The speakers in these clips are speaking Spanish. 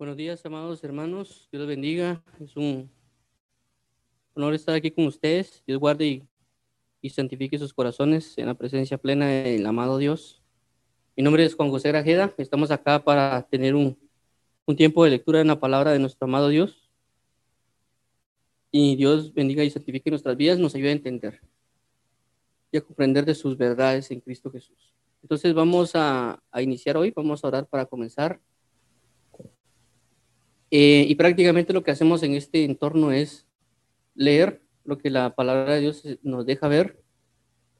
Buenos días, amados hermanos. Dios los bendiga. Es un honor estar aquí con ustedes. Dios guarde y, santifique sus corazones en la presencia plena del amado Dios. Mi nombre es Juan José Grajeda. Estamos acá para tener un, tiempo de lectura en la palabra de nuestro amado Dios. Y Dios bendiga y santifique nuestras vidas, nos ayude a entender y a comprender de sus verdades en Cristo Jesús. Entonces vamos a, a iniciar hoy, vamos a orar para comenzar. Eh, y prácticamente lo que hacemos en este entorno es leer lo que la palabra de Dios nos deja ver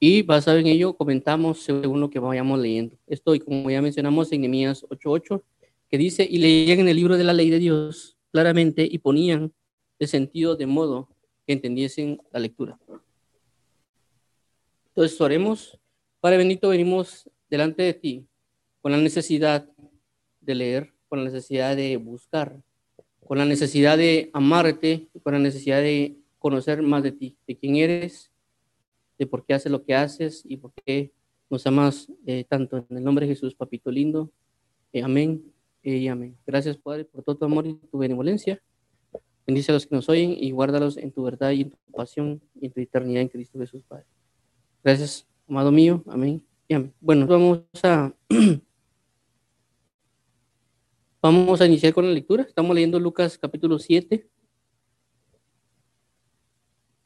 y basado en ello comentamos según lo que vayamos leyendo. Esto, como ya mencionamos en Nehemías 8:8, que dice, y leían en el libro de la ley de Dios claramente y ponían el sentido de modo que entendiesen la lectura. Entonces oremos. Padre bendito, venimos delante de ti con la necesidad de leer, con la necesidad de buscar, con la necesidad de amarte, con la necesidad de conocer más de ti, de quién eres, de por qué haces lo que haces y por qué nos amas eh, tanto. En el nombre de Jesús, papito lindo. Eh, amén eh, y amén. Gracias, Padre, por todo tu amor y tu benevolencia. Bendice a los que nos oyen y guárdalos en tu verdad y en tu pasión y en tu eternidad en Cristo Jesús, Padre. Gracias, amado mío. Amén y amén. Bueno, vamos a Vamos a iniciar con la lectura. Estamos leyendo Lucas capítulo 7.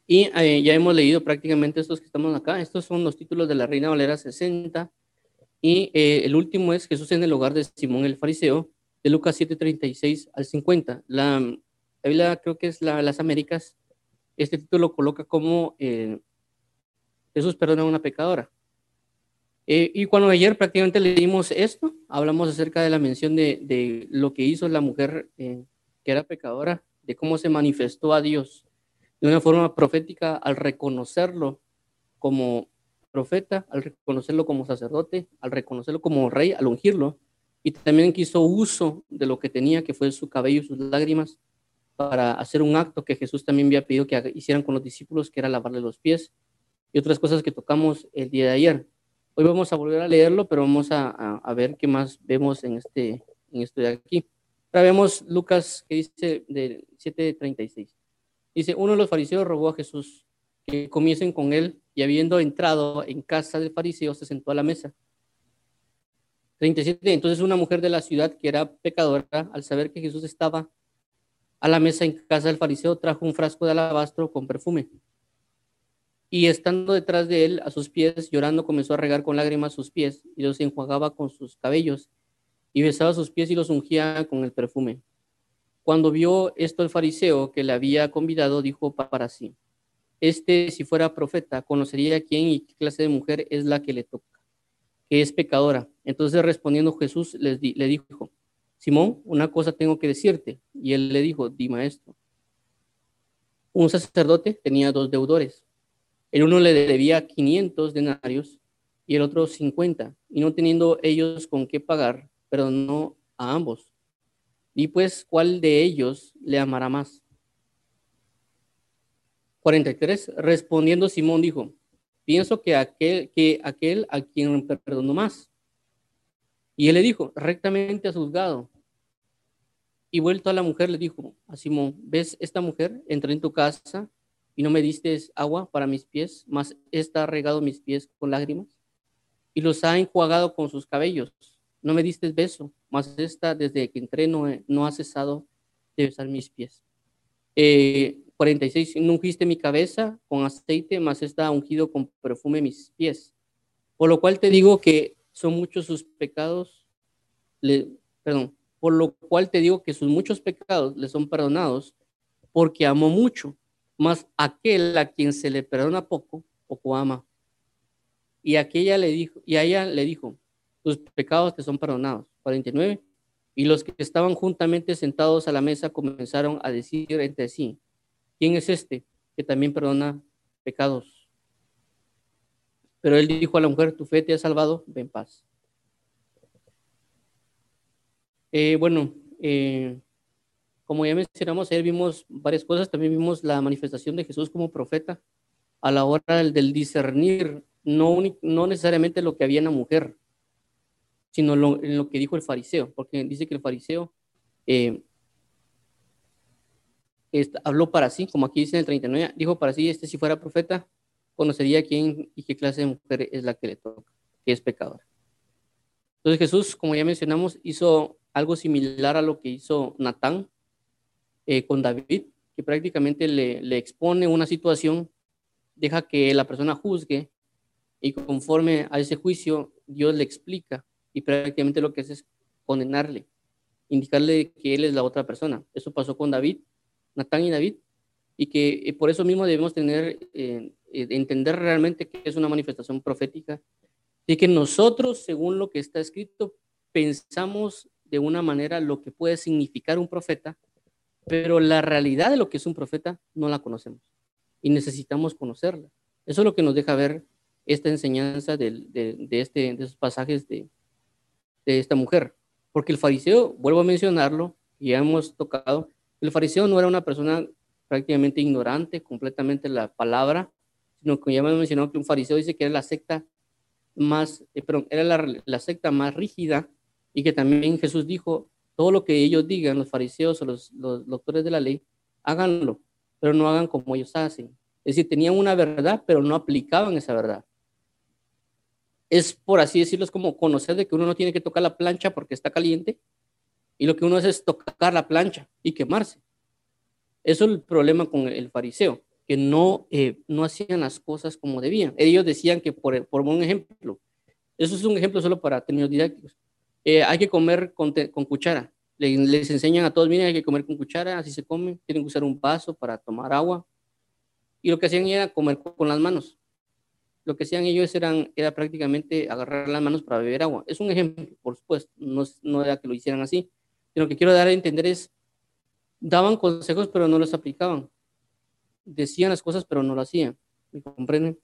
Y eh, ya hemos leído prácticamente estos que estamos acá. Estos son los títulos de la Reina Valera 60. Y eh, el último es Jesús en el hogar de Simón el Fariseo, de Lucas 7, 36 al 50. La, Biblia creo que es la, las Américas. Este título coloca como eh, Jesús perdona a una pecadora. Eh, y cuando ayer prácticamente leímos esto, hablamos acerca de la mención de, lo que hizo la mujer eh, que era pecadora, de cómo se manifestó a Dios de una forma profética al reconocerlo como profeta, al reconocerlo como sacerdote, al reconocerlo como rey, al ungirlo, y también quiso uso de lo que tenía, que fue su cabello y sus lágrimas, para hacer un acto que Jesús también había pedido que hicieran con los discípulos, que era lavarle los pies, y otras cosas que tocamos el día de ayer. Hoy vamos a volver a leerlo, pero vamos a, ver qué más vemos en este, en de aquí. Ahora vemos Lucas que dice del 7:36. Dice, uno de los fariseos rogó a Jesús que comiesen con él y habiendo entrado en casa del fariseo se sentó a la mesa. 37. Entonces una mujer de la ciudad que era pecadora, al saber que Jesús estaba a la mesa en casa del fariseo, trajo un frasco de alabastro con perfume y estando detrás de él, a sus pies, llorando, comenzó a regar con lágrimas sus pies y los enjuagaba con sus cabellos y besaba sus pies y los ungía con el perfume. Cuando vio esto el fariseo que le había convidado, dijo para sí, este si fuera profeta, conocería quién y qué clase de mujer es la que le toca, que es pecadora. Entonces respondiendo Jesús le dijo, Simón, una cosa tengo que decirte. Y él le dijo, di maestro. Un sacerdote tenía dos deudores. El uno le debía 500 denarios y el otro 50, y no teniendo ellos con qué pagar, perdonó a ambos. Y pues, ¿cuál de ellos le amará más? 43. Respondiendo Simón dijo, pienso que aquel, que a quien perdonó más. Y él le dijo, rectamente has juzgado. Y vuelto a la mujer le dijo a Simón, ¿ves esta mujer? Entré en tu casa y no me diste agua para mis pies, mas esta ha regado mis pies con lágrimas y los ha enjuagado con sus cabellos. No me diste beso, mas esta desde que entré no, no ha cesado de besar mis pies. 46. Eh, no ungiste mi cabeza con aceite, mas esta ha ungido con perfume mis pies. Por lo cual te digo que son muchos sus pecados, le, perdón, por lo cual te digo que sus muchos pecados le son perdonados, porque amó mucho mas aquel a quien se le perdona poco, poco ama. Y aquella le dijo, y a ella le dijo, tus pecados te son perdonados. 49. Y los que estaban juntamente sentados a la mesa comenzaron a decir entre sí, ¿quién es este que también perdona pecados? Pero él dijo a la mujer, tu fe te ha salvado, ven paz. Eh, bueno, eh, como ya mencionamos, ayer vimos varias cosas, también vimos la manifestación de Jesús como profeta a la hora del, discernir, no, no necesariamente lo que había en la mujer, sino lo, en lo que dijo el fariseo, porque dice que el fariseo eh, habló para sí, como aquí dice en el 39, dijo para sí, este si fuera profeta, conocería quién y qué clase de mujer es la que le toca, que es pecadora. Entonces Jesús, como ya mencionamos, hizo algo similar a lo que hizo Natán eh, con David, que prácticamente le, expone una situación, deja que la persona juzgue y conforme a ese juicio Dios le explica y prácticamente lo que hace es condenarle, indicarle que él es la otra persona. Eso pasó con David Natán y David, y que eh, por eso mismo debemos tener, eh, entender realmente que es una manifestación profética, y que nosotros, según lo que está escrito, pensamos de una manera lo que puede significar un profeta, pero la realidad de lo que es un profeta no la conocemos y necesitamos conocerla. Eso es lo que nos deja ver esta enseñanza de, de, este, de esos pasajes de, de esta mujer. Porque el fariseo, vuelvo a mencionarlo, ya hemos tocado, el fariseo no era una persona prácticamente ignorante completamente la palabra, sino que ya me mencionado que un fariseo dice que era la secta más, eh, era la, secta más rígida y que también Jesús dijo, todo lo que ellos digan, los fariseos o los, doctores de la ley, háganlo, pero no hagan como ellos hacen. Es decir, tenían una verdad, pero no aplicaban esa verdad. Es, por así decirlo, es como conocer de que uno no tiene que tocar la plancha porque está caliente, y lo que uno hace es tocar la plancha y quemarse. Eso es el problema con el fariseo, que no, eh, no hacían las cosas como debían. Ellos decían que, por, por un ejemplo, eso es un ejemplo solo para términos didácticos, eh, hay que comer con, con cuchara. Les, les, enseñan a todos, miren, hay que comer con cuchara, así se come, tienen que usar un vaso para tomar agua. Y lo que hacían era comer con las manos. Lo que hacían ellos eran, era prácticamente agarrar las manos para beber agua. Es un ejemplo, por supuesto, no, no era que lo hicieran así, lo que quiero dar a entender es, daban consejos pero no los aplicaban. Decían las cosas pero no lo hacían. ¿Me comprenden?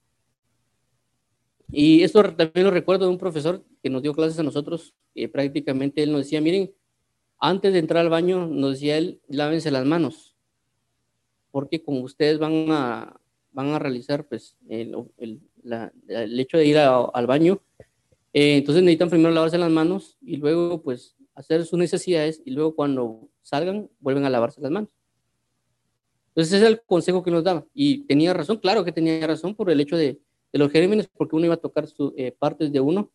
Y esto también lo recuerdo de un profesor que nos dio clases a nosotros, que prácticamente él nos decía, miren, antes de entrar al baño, nos decía él, lávense las manos, porque como ustedes van a, van a realizar pues, el, hecho de ir al baño, eh, entonces necesitan primero lavarse las manos y luego pues hacer sus necesidades y luego cuando salgan vuelven a lavarse las manos. Entonces ese es el consejo que nos daba. Y tenía razón, claro que tenía razón por el hecho de, de los gérmenes, porque uno iba a tocar sus eh, partes de uno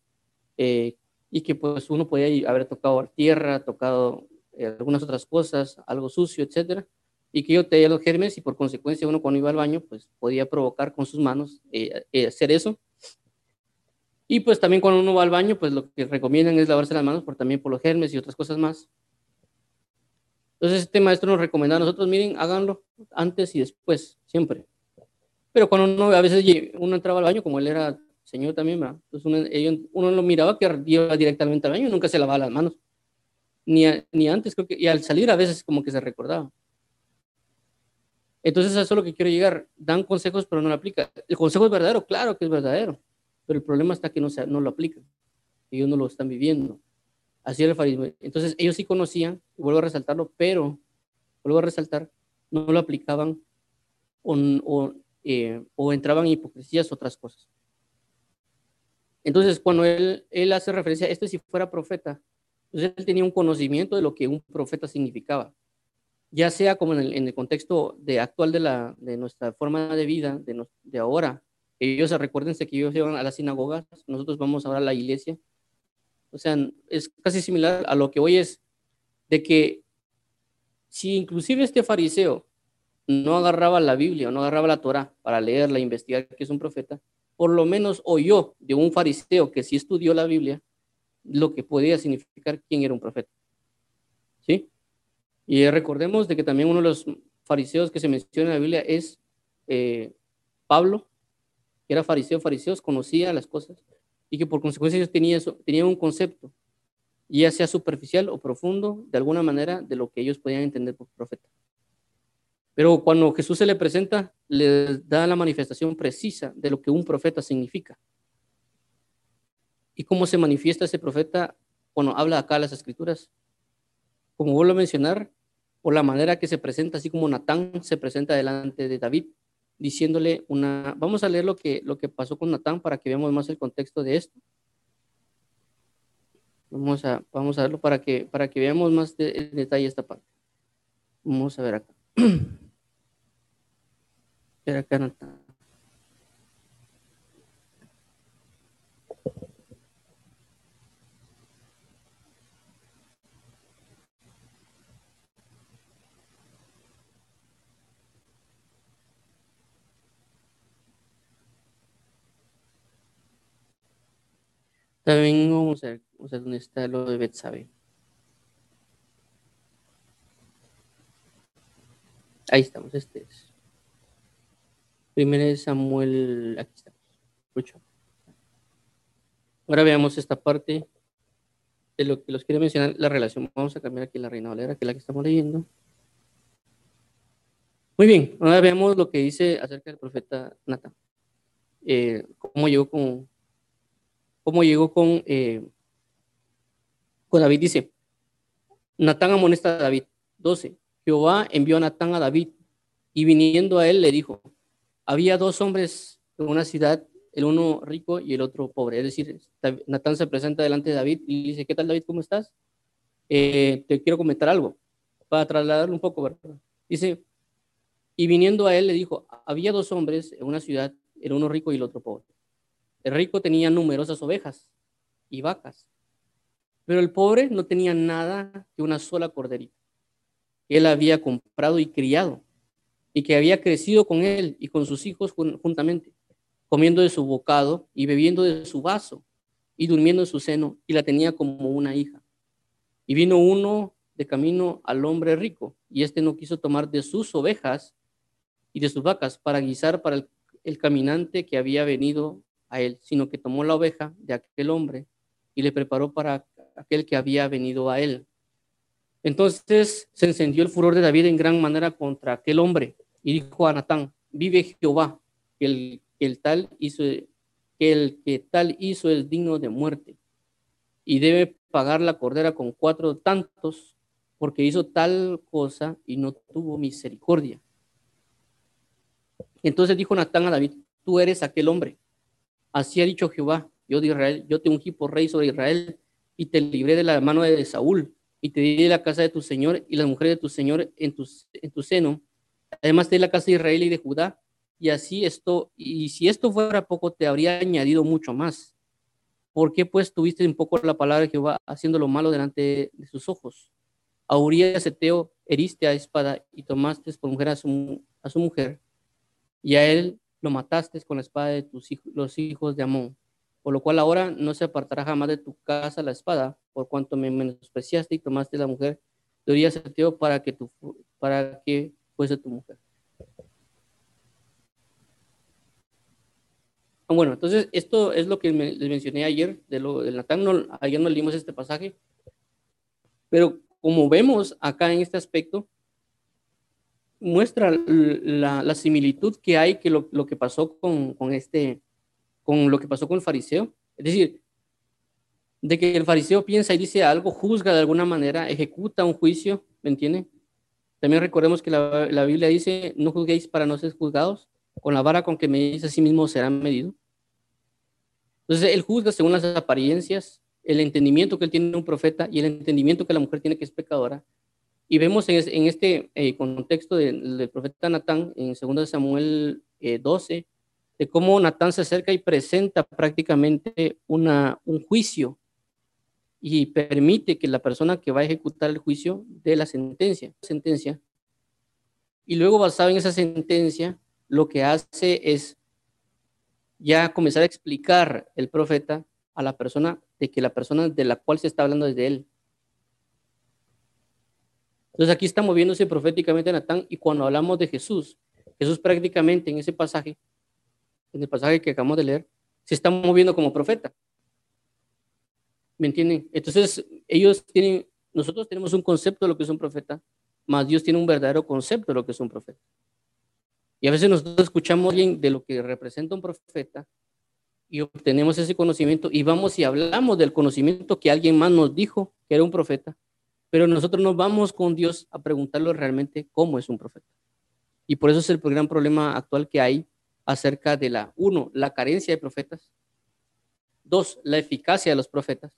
eh, y que pues uno podía haber tocado tierra, tocado eh, algunas otras cosas, algo sucio, etcétera, y que yo tenía los gérmenes y por consecuencia uno cuando iba al baño pues podía provocar con sus manos hacer eso y pues también cuando uno va al baño, pues lo que recomiendan es lavarse las manos por, también por los germes y otras cosas más. Entonces este maestro nos recomienda a nosotros, miren, háganlo antes y después, siempre. Pero cuando uno, a veces uno entraba al baño, como él era señor también, entonces uno, uno, lo miraba que iba directamente al baño nunca se lavaba las manos. Ni, ni antes, creo que, y al salir a veces como que se recordaba. Entonces eso es lo que quiero llegar. Dan consejos, pero no lo aplican. ¿El consejo es verdadero? Claro que es verdadero pero el problema está que no, se, no lo aplican, ellos no lo están viviendo. Así era el fariseo. Entonces ellos sí conocían, vuelvo a resaltarlo, pero, vuelvo a resaltar, no lo aplicaban o, eh, o, entraban en hipocresías, otras cosas. Entonces, cuando él, él hace referencia a este si fuera profeta, entonces él tenía un conocimiento de lo que un profeta significaba, ya sea como en el, contexto de actual de, la, de nuestra forma de vida, de, de ahora, ellos recuérdense que ellos iban a la sinagoga, nosotros vamos ahora a la iglesia. O sea, es casi similar a lo que hoy es de que si inclusive este fariseo no agarraba la Biblia o no agarraba la Torah para leerla, investigar que es un profeta, por lo menos oyó de un fariseo que sí estudió la Biblia lo que podía significar quién era un profeta. ¿Sí? Y recordemos de que también uno de los fariseos que se menciona en la Biblia es eh, Pablo, que era fariseo, fariseos, conocía las cosas y que por consecuencia ellos tenían, un concepto, ya sea superficial o profundo, de alguna manera, de lo que ellos podían entender por profeta. Pero cuando Jesús se le presenta, le da la manifestación precisa de lo que un profeta significa. ¿Y cómo se manifiesta ese profeta cuando habla acá las escrituras? Como vuelvo a mencionar, por la manera que se presenta, así como Natán se presenta delante de David, diciéndole una... Vamos a leer lo que, lo que pasó con Natán para que veamos más el contexto de esto. Vamos a, vamos a verlo para que, para que veamos más de, en detalle esta parte. Vamos a ver acá. ver acá, Natán. También vamos a ver, vamos a ver dónde está lo de Betsabe. Ahí estamos, este es. Primero es Samuel, aquí. Escucho. Ahora veamos esta parte de lo que los quiero mencionar, la relación. Vamos a cambiar aquí la Reina Valera, que es la que estamos leyendo. Muy bien, ahora veamos lo que dice acerca del profeta Natán. Eh, cómo llegó con, cómo llegó con, eh, con David. Dice, Natán amonesta a David. 12. Jehová envió a Natán a David y viniendo a él le dijo, había dos hombres en una ciudad, el uno rico y el otro pobre. Es decir, Natán se presenta delante de David y dice, ¿qué tal David? ¿Cómo estás? Eh, te quiero comentar algo para trasladarlo un poco, ¿verdad? Dice, y viniendo a él le dijo, había dos hombres en una ciudad, el uno rico y el otro pobre. El rico tenía numerosas ovejas y vacas, pero el pobre no tenía nada que una sola corderita. Él había comprado y criado, y que había crecido con él y con sus hijos juntamente, comiendo de su bocado y bebiendo de su vaso y durmiendo en su seno, y la tenía como una hija. Y vino uno de camino al hombre rico, y éste no quiso tomar de sus ovejas y de sus vacas para guisar para el, el caminante que había venido a él, sino que tomó la oveja de aquel hombre y le preparó para aquel que había venido a él. Entonces se encendió el furor de David en gran manera contra aquel hombre y dijo a Natán, vive Jehová, que el, el tal hizo, que el que tal hizo es digno de muerte y debe pagar la cordera con cuatro tantos porque hizo tal cosa y no tuvo misericordia. Entonces dijo Natán a David, tú eres aquel hombre. Así ha dicho Jehová, yo de Israel, yo te ungí por rey sobre Israel y te libré de la mano de Saúl y te di la casa de tu señor y las mujeres de tu señor en en tu seno. Además di la casa de Israel y de Judá. Y así esto, y si esto fuera poco, te habría añadido mucho más. ¿Por qué pues tuviste un poco la palabra de Jehová haciendo lo malo delante de sus ojos? A Urias Eteo heriste a espada y tomaste por mujer a su, mujer, y a él lo mataste con la espada de tus hijos, los hijos de Amón. Por lo cual ahora no se apartará jamás de tu casa la espada, por cuanto me menospreciaste y tomaste la mujer de Urias para que, tu, para que fuese tu mujer. Ah, bueno, entonces esto es lo que les mencioné ayer de lo del Natán. No, ayer no leímos este pasaje, pero como vemos acá en este aspecto, muestra la, similitud que hay que lo, que pasó con, este, con lo que pasó con el fariseo. Es decir, de que el fariseo piensa y dice algo, juzga de alguna manera, ejecuta un juicio, ¿me entiende? También recordemos que la, Biblia dice, no juzguéis para no ser juzgados, con la vara con que me dice a sí mismo será medido. Entonces, él juzga según las apariencias, el entendimiento que él tiene un profeta y el entendimiento que la mujer tiene que es pecadora, y vemos en, este eh, contexto del, profeta Natán, en 2 Samuel 12, eh, de cómo Natán se acerca y presenta prácticamente una, un juicio y permite que la persona que va a ejecutar el juicio dé la sentencia. sentencia. Y luego, basado en esa sentencia, lo que hace es ya comenzar a explicar el profeta a la persona de que la persona de la cual se está hablando es de él. Entonces aquí está moviéndose proféticamente Natán y cuando hablamos de Jesús, Jesús prácticamente en ese pasaje, en el pasaje que acabamos de leer, se está moviendo como profeta. ¿Me entienden? Entonces ellos tienen, nosotros tenemos un concepto de lo que es un profeta, más Dios tiene un verdadero concepto de lo que es un profeta. Y a veces nosotros escuchamos bien de lo que representa un profeta y obtenemos ese conocimiento y vamos y hablamos del conocimiento que alguien más nos dijo que era un profeta pero nosotros no vamos con Dios a preguntarlo realmente cómo es un profeta. Y por eso es el gran problema actual que hay acerca de la, uno, la carencia de profetas, dos, la eficacia de los profetas,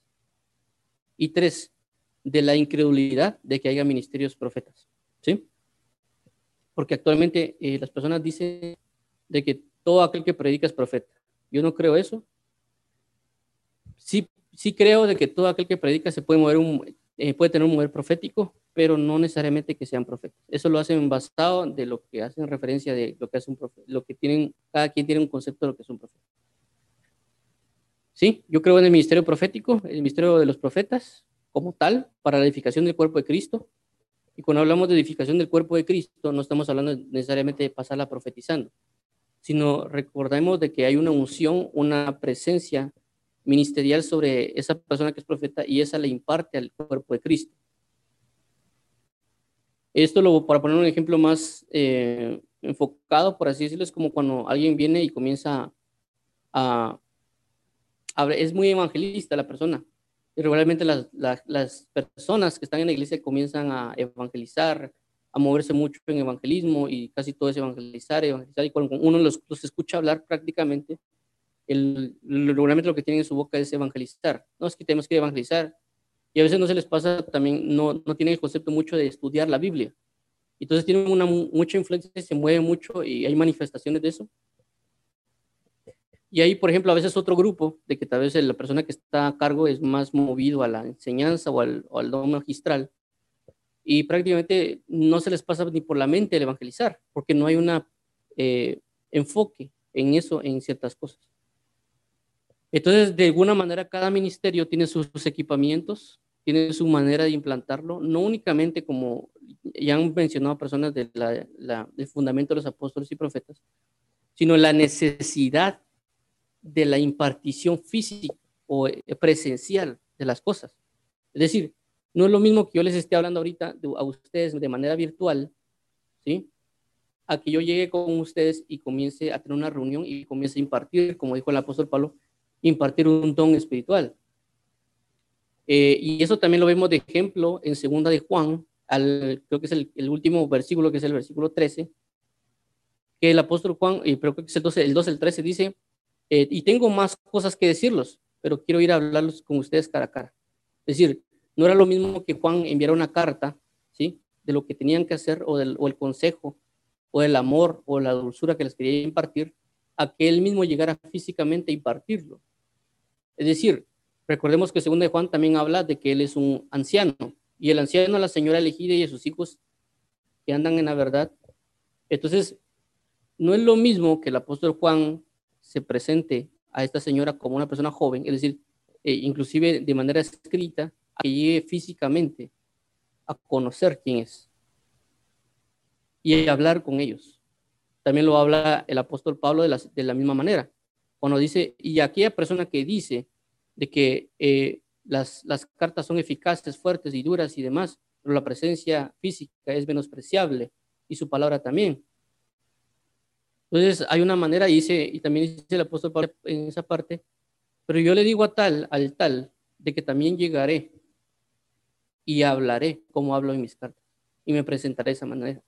Y tres, de la incredulidad de que haya ministerios profetas. ¿Sí? Porque actualmente eh, las personas dicen de que todo aquel que predica es profeta. Yo no creo eso. Sí, sí creo de que todo aquel que predica se puede mover un, eh, puede tener un mover profético, pero no necesariamente que sean profetas. Eso lo hacen basado de lo que hacen referencia de lo que es un profeta, lo que tienen, cada quien tiene un concepto de lo que es un profeta. Sí, yo creo en el ministerio profético, el ministerio de los profetas como tal, para la edificación del cuerpo de Cristo. Y cuando hablamos de edificación del cuerpo de Cristo, no estamos hablando necesariamente de pasarla profetizando, sino recordemos de que hay una unción, una presencia ministerial sobre esa persona que es profeta y esa le imparte al cuerpo de Cristo. Esto lo, para poner un ejemplo más eh, enfocado, por así decirlo, es como cuando alguien viene y comienza a, es muy evangelista la persona. Y regularmente las, las, personas que están en la iglesia comienzan a evangelizar, a moverse mucho en evangelismo y casi todo es evangelizar, evangelizar. Y cuando uno los, los escucha hablar prácticamente, el, regularmente lo que tienen en su boca es evangelizar. No es que tenemos que evangelizar. Y a veces no se les pasa también, no, no tienen el concepto mucho de estudiar la Biblia. Entonces tienen mucha influencia, se mueve mucho y hay manifestaciones de eso. Y ahí, por ejemplo, a veces otro grupo, de que tal vez la persona que está a cargo es más movido a la enseñanza o al, o al don magistral, y prácticamente no se les pasa ni por la mente el evangelizar, porque no hay un eh, enfoque en eso, en ciertas cosas. Entonces, de alguna manera, cada ministerio tiene sus, equipamientos, tiene su manera de implantarlo, no únicamente como ya han mencionado personas del fundamento de los apóstoles y profetas, sino la necesidad de la impartición física o eh, presencial de las cosas. Es decir, no es lo mismo que yo les esté hablando ahorita a ustedes de manera virtual, ¿sí? A que yo llegue con ustedes y comience a tener una reunión y comience a impartir, como dijo el apóstol Pablo, impartir un don espiritual. Eh, y eso también lo vemos de ejemplo en segunda de Juan, al, creo que es el, último versículo, que es el versículo 13, que el apóstol Juan, y creo que es el 12, el 12, el 13, dice, eh, y tengo más cosas que decirlos, pero quiero ir a hablarlos con ustedes cara a cara. Es decir, no era lo mismo que Juan enviara una carta, ¿sí? De lo que tenían que hacer o, del, el consejo o el amor o la dulzura que les quería impartir, a que él mismo llegara físicamente a impartirlo. Es decir, recordemos que segundo de Juan también habla de que él es un anciano y el anciano la señora elegida y sus hijos que andan en la verdad. Entonces, no es lo mismo que el apóstol Juan se presente a esta señora como una persona joven, es decir, eh, inclusive de manera escrita, a que llegue físicamente a conocer quién es y a hablar con ellos. También lo habla el apóstol Pablo de la, de la misma manera, cuando dice, y aquella persona que dice de que eh, las, las cartas son eficaces, fuertes y duras y demás, pero la presencia física es menospreciable y su palabra también. Entonces hay una manera, y, dice, y también dice el apóstol Pablo en esa parte, pero yo le digo a tal, al tal, de que también llegaré y hablaré como hablo en mis cartas y me presentaré de esa manera.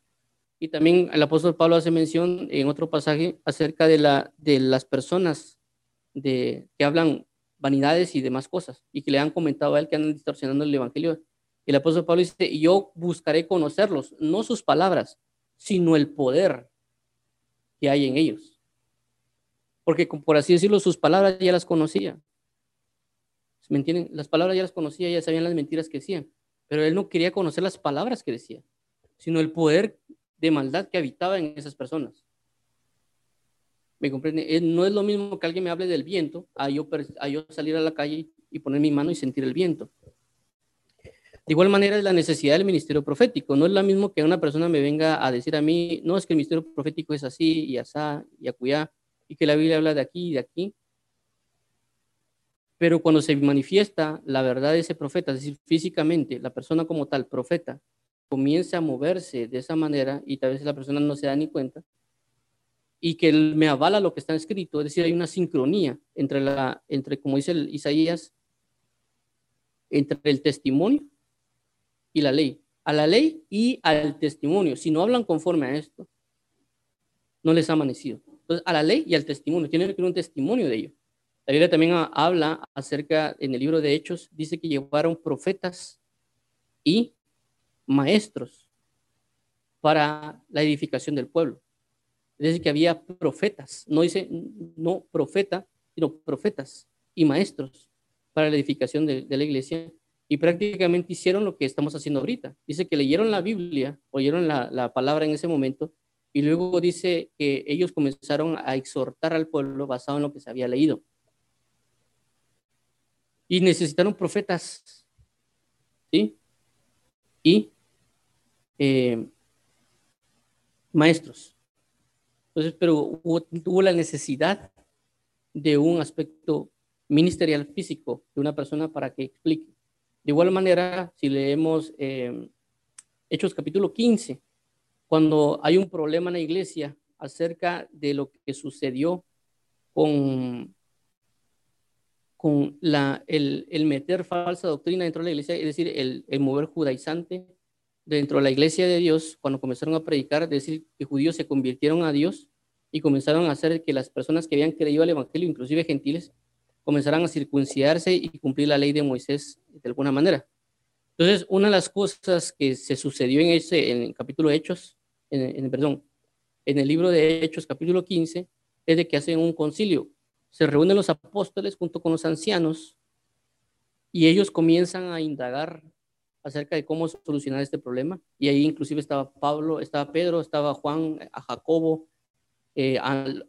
Y también el apóstol Pablo hace mención en otro pasaje acerca de, la, de las personas de, que hablan vanidades y demás cosas y que le han comentado a él que andan distorsionando el evangelio. El apóstol Pablo dice, yo buscaré conocerlos, no sus palabras, sino el poder que hay en ellos. Porque, por así decirlo, sus palabras ya las conocía. ¿Me entienden? Las palabras ya las conocía, ya sabían las mentiras que decían. Pero él no quería conocer las palabras que decía, sino el poder de maldad que habitaba en esas personas. ¿Me comprende? No es lo mismo que alguien me hable del viento a yo, a yo salir a la calle y poner mi mano y sentir el viento. De igual manera es la necesidad del ministerio profético. No es lo mismo que una persona me venga a decir a mí, no, es que el ministerio profético es así y asá y acuya, y que la Biblia habla de aquí y de aquí. Pero cuando se manifiesta la verdad de ese profeta, es decir, físicamente, la persona como tal, profeta, comienza a moverse de esa manera y tal vez la persona no se da ni cuenta, y que él me avala lo que está escrito, es decir, hay una sincronía entre, la, entre como dice Isaías, entre el testimonio y la ley, a la ley y al testimonio. Si no hablan conforme a esto, no les ha amanecido. Entonces, a la ley y al testimonio, tienen que tener un testimonio de ello. La Biblia también habla acerca, en el libro de Hechos, dice que llevaron profetas y maestros para la edificación del pueblo. Es decir, que había profetas, no dice no profeta, sino profetas y maestros para la edificación de, la iglesia y prácticamente hicieron lo que estamos haciendo ahorita. Dice que leyeron la Biblia, oyeron la, la palabra en ese momento y luego dice que ellos comenzaron a exhortar al pueblo basado en lo que se había leído. Y necesitaron profetas, ¿sí? Y eh, maestros. Entonces, pero hubo, tuvo la necesidad de un aspecto ministerial físico de una persona para que explique. De igual manera, si leemos eh, Hechos capítulo 15, cuando hay un problema en la iglesia acerca de lo que sucedió con, con la, el, el meter falsa doctrina dentro de la iglesia, es decir, el, el mover judaizante dentro de la iglesia de Dios, cuando comenzaron a predicar, es decir, que judíos se convirtieron a Dios y comenzaron a hacer que las personas que habían creído al Evangelio, inclusive gentiles, comenzaran a circuncidarse y cumplir la ley de Moisés de alguna manera. Entonces, una de las cosas que se sucedió en ese, en el capítulo de Hechos, en, perdón, en el libro de Hechos, capítulo 15, es de que hacen un concilio. Se reúnen los apóstoles junto con los ancianos y ellos comienzan a indagar acerca de cómo solucionar este problema. Y ahí inclusive estaba Pablo, estaba Pedro, estaba Juan, a Jacobo, eh,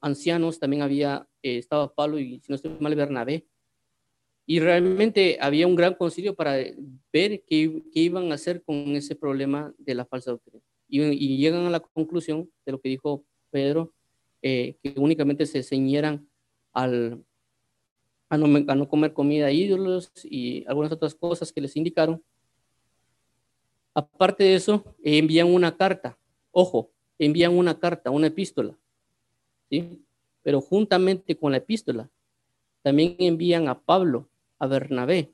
ancianos, también había, eh, estaba Pablo y si no estoy mal, Bernabé. Y realmente había un gran concilio para ver qué, qué iban a hacer con ese problema de la falsa doctrina y, llegan a la conclusión de lo que dijo Pedro, eh, que únicamente se ceñieran al, a, no, comer comida ídolos y algunas otras cosas que les indicaron. Aparte de eso, envían una carta, ojo, envían una carta, una epístola, Pero juntamente con la epístola, también envían a Pablo, a Bernabé,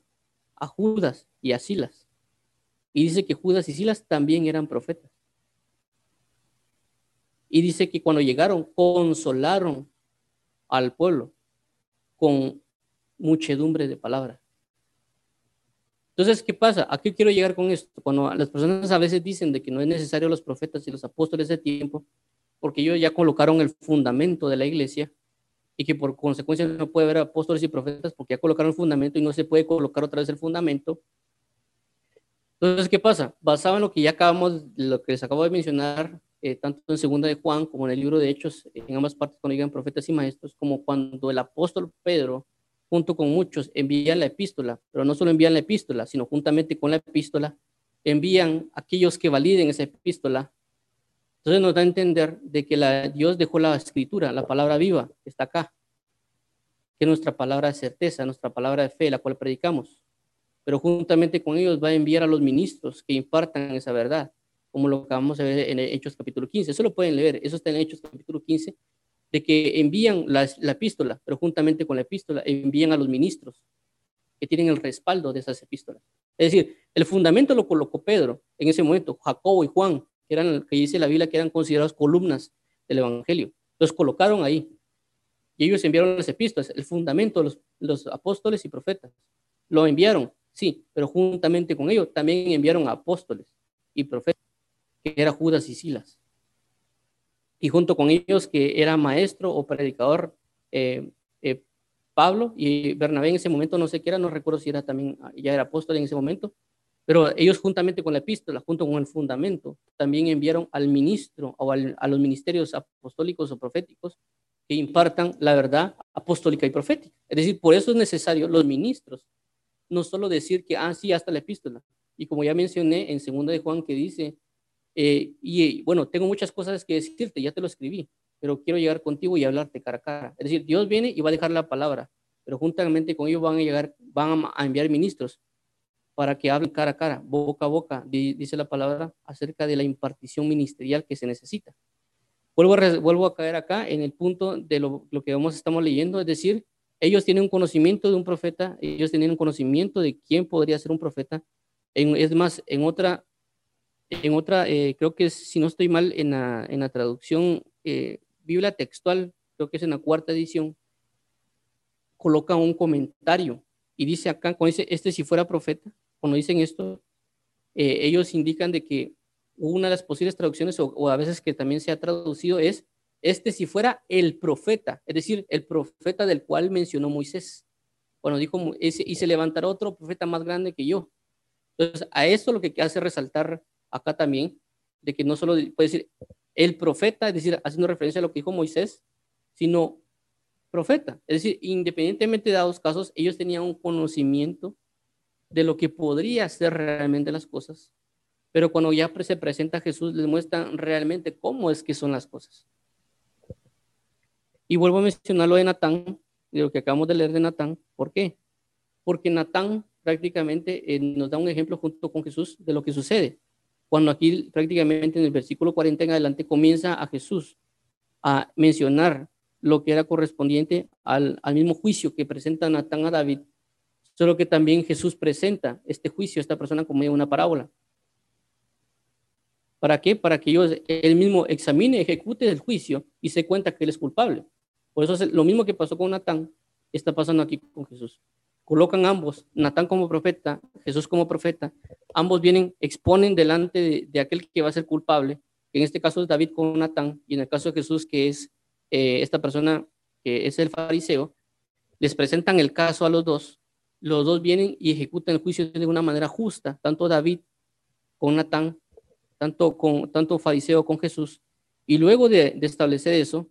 a Judas y a Silas. Y dice que Judas y Silas también eran profetas. Y dice que cuando llegaron, consolaron al pueblo con muchedumbre de palabras. Entonces, ¿qué pasa? ¿A qué quiero llegar con esto? Cuando las personas a veces dicen de que no es necesario los profetas y los apóstoles de tiempo, porque ellos ya colocaron el fundamento de la iglesia y que por consecuencia no puede haber apóstoles y profetas porque ya colocaron el fundamento y no se puede colocar otra vez el fundamento. Entonces, ¿qué pasa? Basado en lo que ya acabamos, lo que les acabo de mencionar eh, tanto en segunda de Juan como en el libro de Hechos, en ambas partes cuando llegan profetas y maestros, como cuando el apóstol Pedro, junto con muchos, envían la epístola, pero no solo envían la epístola, sino juntamente con la epístola, envían aquellos que validen esa epístola. Entonces nos da a entender de que la, Dios dejó la escritura, la palabra viva, que está acá, que nuestra palabra de certeza, nuestra palabra de fe, la cual predicamos. Pero juntamente con ellos va a enviar a los ministros que impartan esa verdad como lo acabamos de ver en Hechos capítulo 15. Eso lo pueden leer, eso está en Hechos capítulo 15, de que envían la, epístola, pero juntamente con la epístola envían a los ministros que tienen el respaldo de esas epístolas. Es decir, el fundamento lo colocó Pedro en ese momento, Jacobo y Juan, que eran, que dice la Biblia, que eran considerados columnas del Evangelio. Los colocaron ahí. Y ellos enviaron las epístolas, el fundamento, los, los apóstoles y profetas. Lo enviaron, sí, pero juntamente con ellos también enviaron a apóstoles y profetas que era Judas y Silas. Y junto con ellos, que era maestro o predicador eh, eh, Pablo y Bernabé en ese momento, no sé qué era, no recuerdo si era también, ya era apóstol en ese momento, pero ellos juntamente con la epístola, junto con el fundamento, también enviaron al ministro o a los ministerios apostólicos o proféticos que impartan la verdad apostólica y profética. Es decir, por eso es necesario los ministros, no solo decir que, ah, sí, hasta la epístola. Y como ya mencioné en segunda de Juan que dice eh, y bueno, tengo muchas cosas que decirte, ya te lo escribí, pero quiero llegar contigo y hablarte cara a cara. Es decir, Dios viene y va a dejar la palabra, pero juntamente con ellos van a llegar, van a enviar ministros para que hablen cara a cara, boca a boca, dice la palabra, acerca de la impartición ministerial que se necesita. Vuelvo a, vuelvo a caer acá en el punto de lo, que vamos, estamos leyendo, es decir, ellos tienen un conocimiento de un profeta, ellos tienen un conocimiento de quién podría ser un profeta. En, es más, en otra en otra, eh, creo que si no estoy mal, en la, en la traducción eh, Biblia textual, creo que es en la cuarta edición, coloca un comentario y dice acá, cuando dice, este si fuera profeta, cuando dicen esto, eh, ellos indican de que una de las posibles traducciones, o, a veces que también se ha traducido, es, este si fuera el profeta, es decir, el profeta del cual mencionó Moisés. Cuando dijo, y se levantará otro profeta más grande que yo. Entonces, a esto lo que hace resaltar acá también, de que no solo puede decir el profeta, es decir, haciendo referencia a lo que dijo Moisés, sino profeta. Es decir, independientemente de dados casos, ellos tenían un conocimiento de lo que podría ser realmente las cosas, pero cuando ya se presenta Jesús, les muestran realmente cómo es que son las cosas. Y vuelvo a mencionar lo de Natán, de lo que acabamos de leer de Natán. ¿Por qué? Porque Natán prácticamente eh, nos da un ejemplo junto con Jesús de lo que sucede. Cuando aquí prácticamente en el versículo 40 en adelante comienza a Jesús a mencionar lo que era correspondiente al, al mismo juicio que presenta Natán a David, solo que también Jesús presenta este juicio a esta persona como una parábola. ¿Para qué? Para que ellos, él mismo examine, ejecute el juicio y se cuenta que él es culpable. Por eso es lo mismo que pasó con Natán, está pasando aquí con Jesús colocan ambos, Natán como profeta, Jesús como profeta, ambos vienen, exponen delante de, aquel que va a ser culpable, que en este caso es David con Natán, y en el caso de Jesús, que es eh, esta persona que es el fariseo, les presentan el caso a los dos, los dos vienen y ejecutan el juicio de una manera justa, tanto David con Natán, tanto, con, tanto fariseo con Jesús, y luego de establecer eso,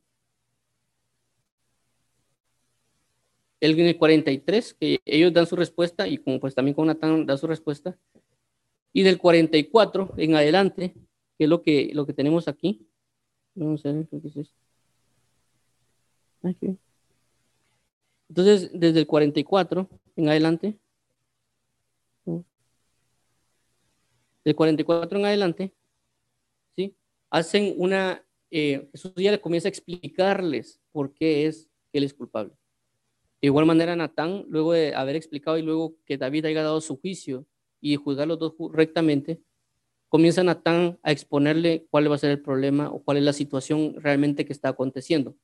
el, en el 43, que ellos dan su respuesta, y como pues también con Natán da su respuesta, y del 44 en adelante, que es lo que, lo que tenemos aquí. Vamos es. Aquí. Entonces, desde el 44 en adelante, del 44 en adelante, ¿sí? Hacen una, eh, Jesús ya le comienza a explicarles por qué es que él es culpable. De igual manera, Natán, luego de haber explicado y luego que David haya dado su juicio y juzgar los dos rectamente, comienza Natán a exponerle cuál va a ser el problema o cuál es la situación realmente que está aconteciendo.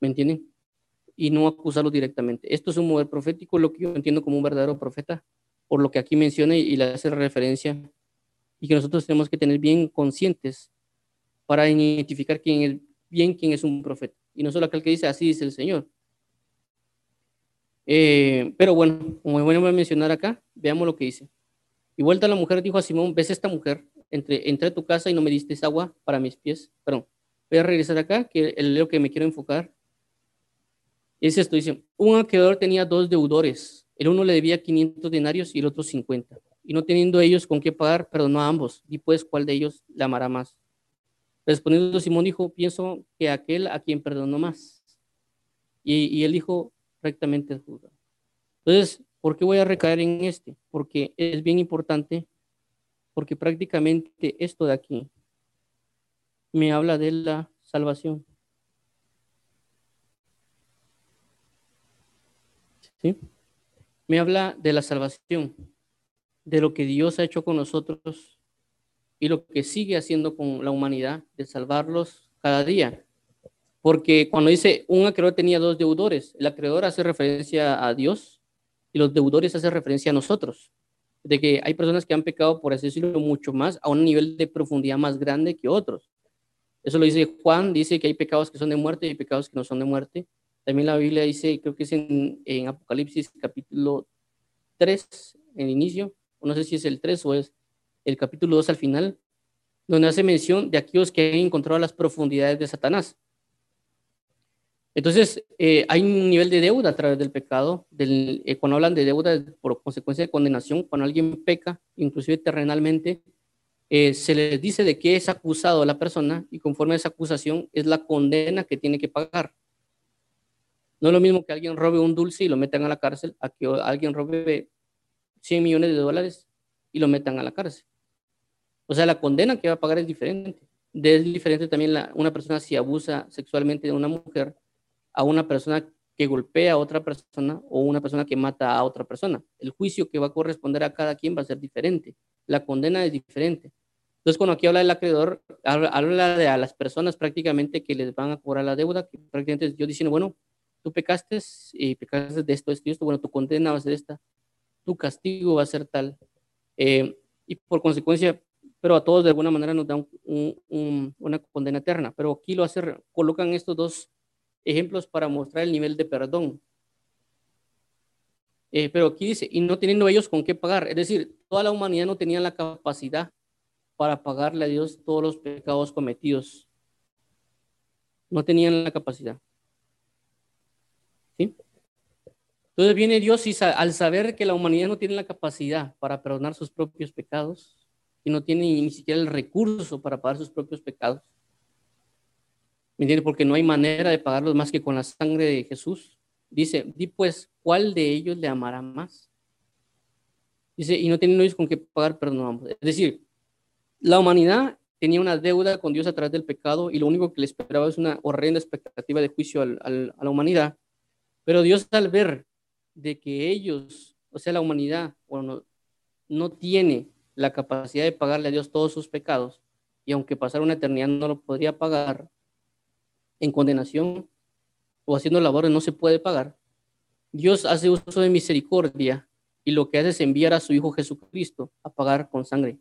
¿Me entienden? Y no acusarlo directamente. Esto es un mover profético, lo que yo entiendo como un verdadero profeta, por lo que aquí menciona y le hace referencia, y que nosotros tenemos que tener bien conscientes para identificar quién es, bien quién es un profeta. Y no solo aquel que dice, así dice el Señor, eh, pero bueno, como voy a mencionar acá, veamos lo que dice. Y vuelta la mujer dijo a Simón, ves esta mujer, entre, entré a tu casa y no me diste agua para mis pies. Perdón, voy a regresar acá, que es lo que me quiero enfocar. Es esto, dice, un acreedor tenía dos deudores. El uno le debía 500 denarios y el otro 50. Y no teniendo ellos con qué pagar, perdonó a ambos. Y pues, ¿cuál de ellos le amará más? Respondiendo Simón dijo, pienso que aquel a quien perdonó más. Y, y él dijo, rectamente juzgado. Entonces, ¿por qué voy a recaer en este? Porque es bien importante, porque prácticamente esto de aquí me habla de la salvación. ¿Sí? Me habla de la salvación, de lo que Dios ha hecho con nosotros y lo que sigue haciendo con la humanidad, de salvarlos cada día. Porque cuando dice un acreedor tenía dos deudores, el acreedor hace referencia a Dios y los deudores hacen referencia a nosotros. De que hay personas que han pecado, por así decirlo, mucho más, a un nivel de profundidad más grande que otros. Eso lo dice Juan, dice que hay pecados que son de muerte y pecados que no son de muerte. También la Biblia dice, creo que es en, Apocalipsis capítulo 3, en el inicio, o no sé si es el 3 o es el capítulo 2 al final, donde hace mención de aquellos que han encontrado las profundidades de Satanás. Entonces, eh, hay un nivel de deuda a través del pecado. Eh, cuando hablan de deuda por consecuencia de condenación, cuando alguien peca, inclusive terrenalmente, eh, se les dice de qué es acusado a la persona y conforme a esa acusación es la condena que tiene que pagar. No es lo mismo que alguien robe un dulce y lo metan a la cárcel, a que alguien robe 100 millones de dólares y lo metan a la cárcel. O sea, la condena que va a pagar es diferente. Es diferente también la, una persona si abusa sexualmente de una mujer a una persona que golpea a otra persona o una persona que mata a otra persona. El juicio que va a corresponder a cada quien va a ser diferente. La condena es diferente. Entonces, cuando aquí habla del acreedor, habla de a las personas prácticamente que les van a cobrar la deuda, que prácticamente yo diciendo, bueno, tú pecaste y pecaste de esto, esto y esto, bueno, tu condena va a ser esta, tu castigo va a ser tal. Eh, y por consecuencia, pero a todos de alguna manera nos dan una condena eterna. Pero aquí lo hace, colocan estos dos ejemplos para mostrar el nivel de perdón. Eh, pero aquí dice, y no teniendo ellos con qué pagar, es decir, toda la humanidad no tenía la capacidad para pagarle a Dios todos los pecados cometidos. No tenían la capacidad. Entonces viene Dios y al saber que la humanidad no tiene la capacidad para perdonar sus propios pecados y no tiene ni siquiera el recurso para pagar sus propios pecados, ¿me entiendes? Porque no hay manera de pagarlos más que con la sangre de Jesús. Dice, di pues, ¿cuál de ellos le amará más? Dice, y no tienen ellos con qué pagar, perdón. Es decir, la humanidad tenía una deuda con Dios a través del pecado y lo único que le esperaba es una horrenda expectativa de juicio a la humanidad. Pero Dios al ver de que ellos, o sea, la humanidad, bueno, no tiene la capacidad de pagarle a Dios todos sus pecados, y aunque pasara una eternidad no lo podría pagar, en condenación o haciendo labores no se puede pagar, Dios hace uso de misericordia y lo que hace es enviar a su Hijo Jesucristo a pagar con sangre.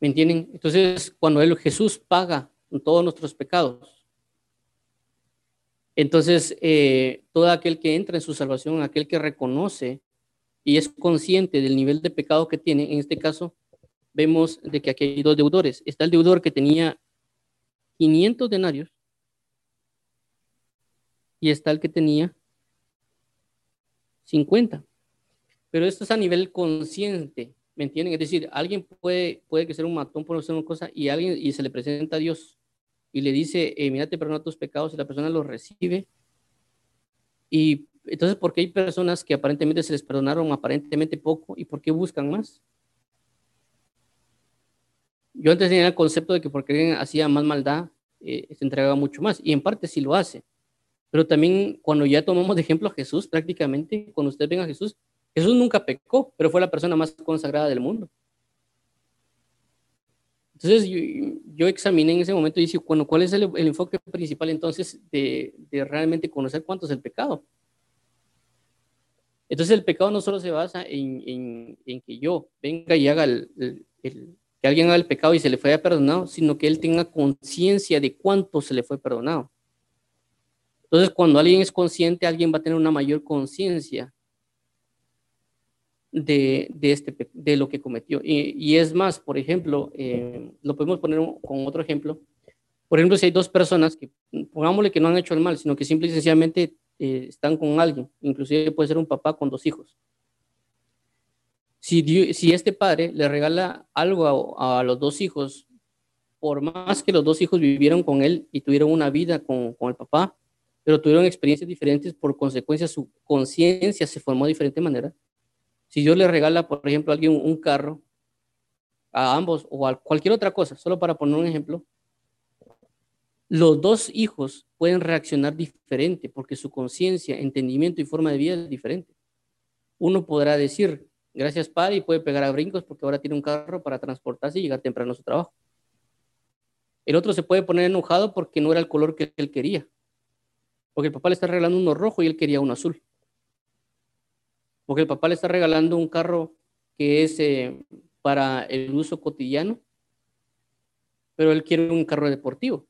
¿Me entienden? Entonces, cuando Jesús paga todos nuestros pecados, entonces, eh, todo aquel que entra en su salvación, aquel que reconoce y es consciente del nivel de pecado que tiene, en este caso, vemos de que aquí hay dos deudores. Está el deudor que tenía 500 denarios y está el que tenía 50. Pero esto es a nivel consciente, ¿me entienden? Es decir, alguien puede, puede que sea un matón por hacer una cosa y alguien y se le presenta a Dios y le dice, eh, mira, te perdono tus pecados y la persona los recibe. Y entonces, ¿por qué hay personas que aparentemente se les perdonaron aparentemente poco y por qué buscan más? Yo antes tenía el concepto de que porque alguien hacía más maldad, eh, se entregaba mucho más, y en parte sí lo hace. Pero también cuando ya tomamos de ejemplo a Jesús, prácticamente, cuando usted venga a Jesús, Jesús nunca pecó, pero fue la persona más consagrada del mundo. Entonces yo, examiné en ese momento y dije, bueno, ¿cuál es el, enfoque principal entonces de, realmente conocer cuánto es el pecado? Entonces el pecado no solo se basa en, que yo venga y haga el, que alguien haga el pecado y se le fue perdonado, sino que él tenga conciencia de cuánto se le fue perdonado. Entonces cuando alguien es consciente, alguien va a tener una mayor conciencia de, este, de lo que cometió. Y, es más, por ejemplo, eh, lo podemos poner con otro ejemplo. Por ejemplo, si hay dos personas que, pongámosle que no han hecho el mal, sino que simple y sencillamente eh, están con alguien, inclusive puede ser un papá con dos hijos. Si, si este padre le regala algo a, los dos hijos, por más que los dos hijos vivieron con él y tuvieron una vida con, con el papá, pero tuvieron experiencias diferentes, por consecuencia su conciencia se formó de diferente manera, si Dios le regala, por ejemplo, a alguien un carro, a ambos o a cualquier otra cosa, solo para poner un ejemplo, los dos hijos pueden reaccionar diferente porque su conciencia, entendimiento y forma de vida es diferente. Uno podrá decir, gracias padre, y puede pegar a brincos porque ahora tiene un carro para transportarse y llegar temprano a su trabajo. El otro se puede poner enojado porque no era el color que él quería. Porque el papá le está regalando uno rojo y él quería uno azul porque el papá le está regalando un carro que es eh, para el uso cotidiano, pero él quiere un carro deportivo.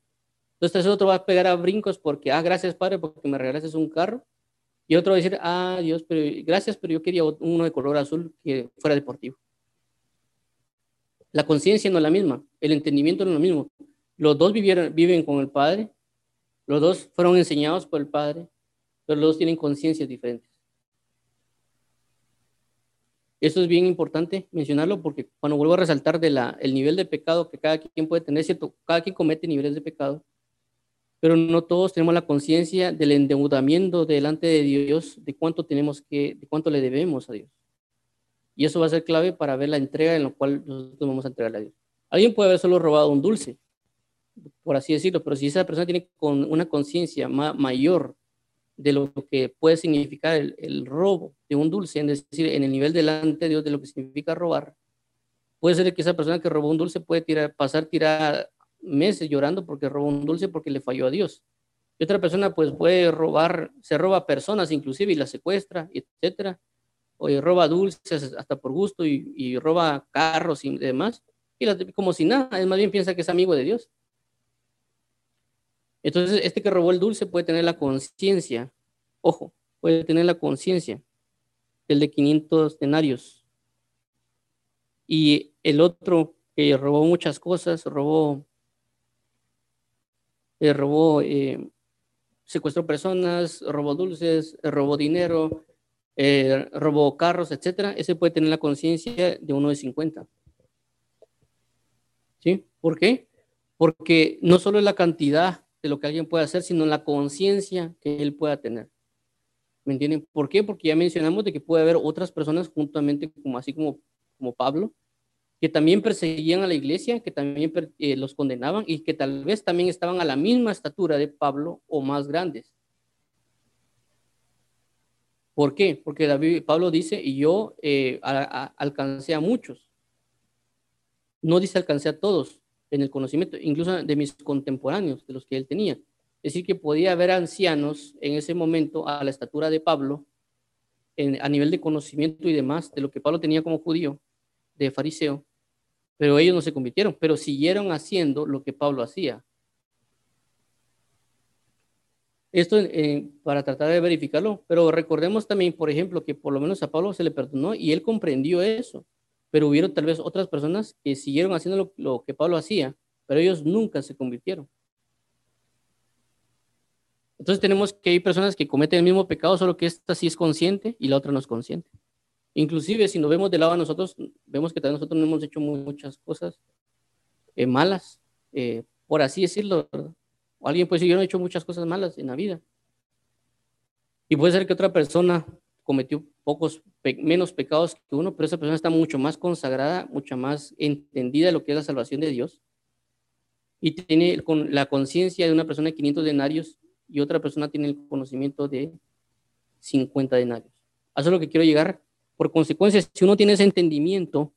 Entonces otro va a pegar a brincos porque, ah, gracias padre, porque me regalaste un carro. Y otro va a decir, ah, Dios, gracias, pero yo quería uno de color azul que fuera deportivo. La conciencia no es la misma, el entendimiento no es lo mismo. Los dos vivieron, viven con el Padre, los dos fueron enseñados por el Padre, pero los dos tienen conciencias diferentes. Eso es bien importante mencionarlo porque cuando vuelvo a resaltar de la, el nivel de pecado que cada quien puede tener, cierto, cada quien comete niveles de pecado, pero no todos tenemos la conciencia del endeudamiento delante de Dios, de cuánto tenemos que, de cuánto le debemos a Dios. Y eso va a ser clave para ver la entrega en la cual nosotros vamos a entregarle a Dios. Alguien puede haber solo robado un dulce, por así decirlo, pero si esa persona tiene con una conciencia mayor de lo que puede significar el, robo de un dulce, es decir, en el nivel delante de Dios de lo que significa robar, puede ser que esa persona que robó un dulce puede tirar, pasar tirar meses llorando porque robó un dulce porque le falló a Dios. Y otra persona pues puede robar, se roba personas inclusive y las secuestra, etcétera. O roba dulces hasta por gusto y, roba carros y demás. Y como si nada, es más bien piensa que es amigo de Dios. Entonces, este que robó el dulce puede tener la conciencia, ojo, puede tener la conciencia, el de 500 denarios. Y el otro que robó muchas cosas, robó, eh, robó, eh, secuestró personas, robó dulces, robó dinero, eh, robó carros, etcétera, ese puede tener la conciencia de uno de 50. ¿Sí? ¿Por qué? Porque no solo es la cantidad de lo que alguien puede hacer, sino la conciencia que él pueda tener. ¿Me entienden? ¿Por qué? Porque ya mencionamos de que puede haber otras personas juntamente, como así como, como Pablo, que también perseguían a la iglesia, que también eh, los condenaban y que tal vez también estaban a la misma estatura de Pablo o más grandes. ¿Por qué? Porque David, Pablo dice, y yo eh, alcancé a muchos. No dice alcancé a todos, en el conocimiento, incluso de mis contemporáneos, de los que él tenía. Es decir, que podía haber ancianos en ese momento a la estatura de Pablo, a nivel de conocimiento y demás, de lo que Pablo tenía como judío, de fariseo, pero ellos no se convirtieron, pero siguieron haciendo lo que Pablo hacía. Esto para tratar de verificarlo, pero recordemos también, por ejemplo, que por lo menos a Pablo se le perdonó y él comprendió eso pero hubieron tal vez otras personas que siguieron haciendo lo, que Pablo hacía, pero ellos nunca se convirtieron. Entonces tenemos que hay personas que cometen el mismo pecado, solo que esta sí es consciente y la otra no es consciente. Inclusive si nos vemos de lado a nosotros, vemos que también nosotros no hemos hecho muchas cosas eh, malas, eh, por así decirlo. O alguien puede decir, yo no he hecho muchas cosas malas en la vida. Y puede ser que otra persona cometió pocos, menos pecados que uno, pero esa persona está mucho más consagrada, mucho más entendida de lo que es la salvación de Dios. Y tiene con la conciencia de una persona de 500 denarios y otra persona tiene el conocimiento de 50 denarios. Eso es lo que quiero llegar. Por consecuencia, si uno tiene ese entendimiento,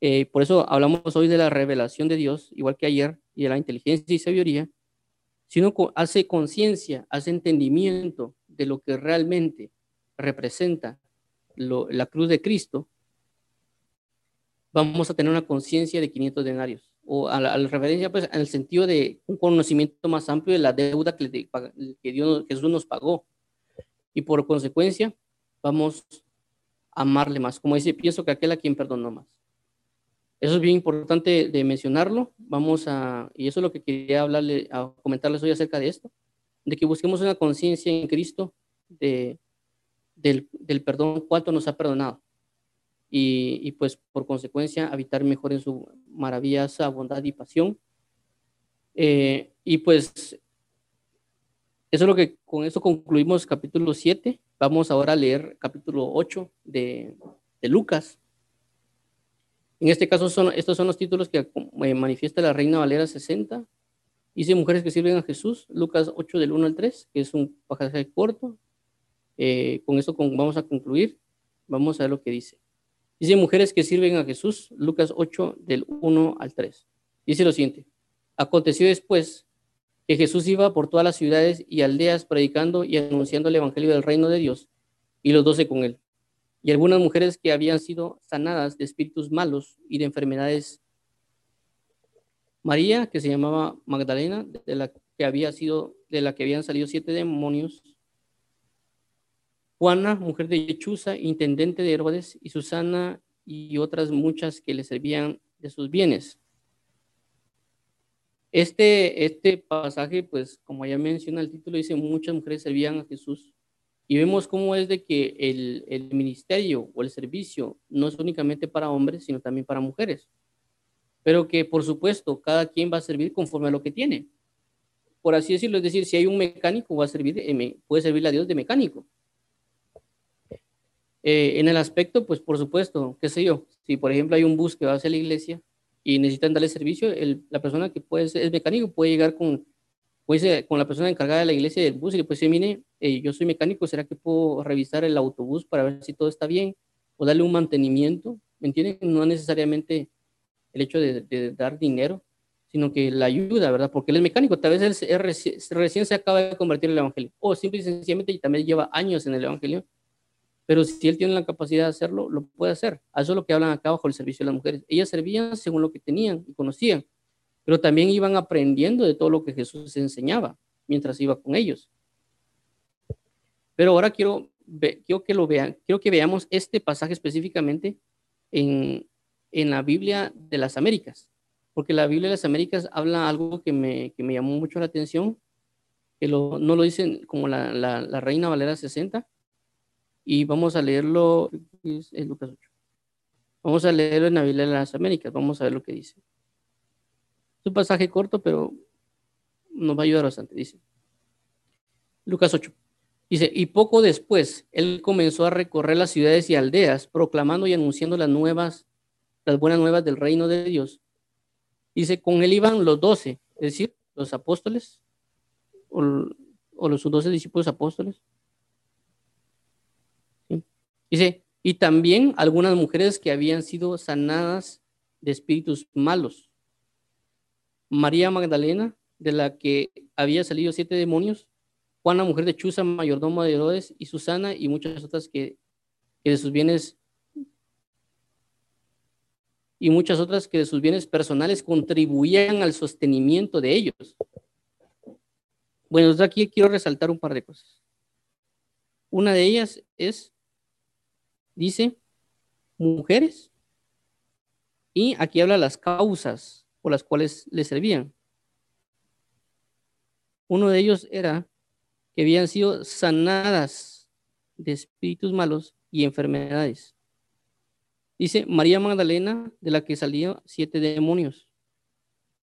eh, por eso hablamos hoy de la revelación de Dios, igual que ayer, y de la inteligencia y sabiduría, si uno hace conciencia, hace entendimiento de lo que realmente representa la cruz de Cristo, vamos a tener una conciencia de 500 denarios. O a la, referencia, pues, en el sentido de un conocimiento más amplio de la deuda que, que Dios, Jesús nos pagó. Y por consecuencia, vamos a amarle más. Como dice, pienso que aquel a quien perdonó más. Eso es bien importante de mencionarlo. Vamos a, y eso es lo que quería hablarle, a comentarles hoy acerca de esto, de que busquemos una conciencia en Cristo de del, perdón, cuánto nos ha perdonado. Y, pues por consecuencia habitar mejor en su maravillosa bondad y pasión. Eh, y pues eso es lo que con eso concluimos capítulo 7. Vamos ahora a leer capítulo 8 de, de Lucas. En este caso, son, estos son los títulos que eh, manifiesta la Reina Valera 60. Dice Mujeres que sirven a Jesús, Lucas 8 del 1 al 3, que es un pasaje corto, eh, con eso vamos a concluir. Vamos a ver lo que dice. Dice mujeres que sirven a Jesús, Lucas 8 del 1 al 3. Dice lo siguiente. Aconteció después que Jesús iba por todas las ciudades y aldeas predicando y anunciando el evangelio del reino de Dios y los doce con él. Y algunas mujeres que habían sido sanadas de espíritus malos y de enfermedades. María, que se llamaba Magdalena, de la que había sido, de la que habían salido siete demonios Juana, mujer de Chuza, intendente de Herodes, y Susana y otras muchas que le servían de sus bienes. Este, este pasaje, pues como ya menciona el título, dice muchas mujeres servían a Jesús. Y vemos cómo es de que el, el ministerio o el servicio no es únicamente para hombres, sino también para mujeres. Pero que, por supuesto, cada quien va a servir conforme a lo que tiene. Por así decirlo, es decir, si hay un mecánico, va a servir, puede servirle a Dios de mecánico eh, en el aspecto, pues por supuesto, qué sé yo, si por ejemplo hay un bus que va hacia la iglesia y necesitan darle servicio, la persona que puede ser, es mecánico puede llegar con, puede con la persona encargada de la iglesia del bus y le puede decir, mire, eh, yo soy mecánico, ¿será que puedo revisar el autobús para ver si todo está bien? O darle un mantenimiento, ¿me entienden? No necesariamente el hecho de, dar dinero, sino que la ayuda, ¿verdad? Porque él es mecánico, tal vez él, recién se acaba de convertir en el Evangelio, o simple y sencillamente también lleva años en el Evangelio, pero si él tiene la capacidad de hacerlo, lo puede hacer. eso es lo que hablan acá bajo el servicio de las mujeres. Ellas servían según lo que tenían y conocían, pero también iban aprendiendo de todo lo que Jesús enseñaba mientras iba con ellos. Pero ahora quiero, quiero que lo vean, quiero que veamos este pasaje específicamente en, en la Biblia de las Américas porque la Biblia de las Américas habla algo que me, que me llamó mucho la atención, que lo, no lo dicen como la, la, Reina Valera 60, y vamos a leerlo, es, Lucas 8. Vamos a leerlo en la Biblia de las Américas, vamos a ver lo que dice. Es un pasaje corto, pero nos va a ayudar bastante, dice. Lucas 8. Dice, y poco después, él comenzó a recorrer las ciudades y aldeas, proclamando y anunciando las nuevas, las buenas nuevas del reino de Dios Dice, con él iban los doce, es decir, los apóstoles o, los doce discípulos apóstoles. Dice, y también algunas mujeres que habían sido sanadas de espíritus malos. María Magdalena, de la que había salido siete demonios, Juana, mujer de Chuza, mayordomo de Herodes, y Susana, y muchas otras que, de sus bienes y muchas otras que de sus bienes personales contribuían al sostenimiento de ellos. Bueno, aquí quiero resaltar un par de cosas. Una de ellas es, dice, mujeres, y aquí habla las causas por las cuales le servían. Uno de ellos era que habían sido sanadas de espíritus malos y enfermedades. Dice María Magdalena, de la que salían siete demonios.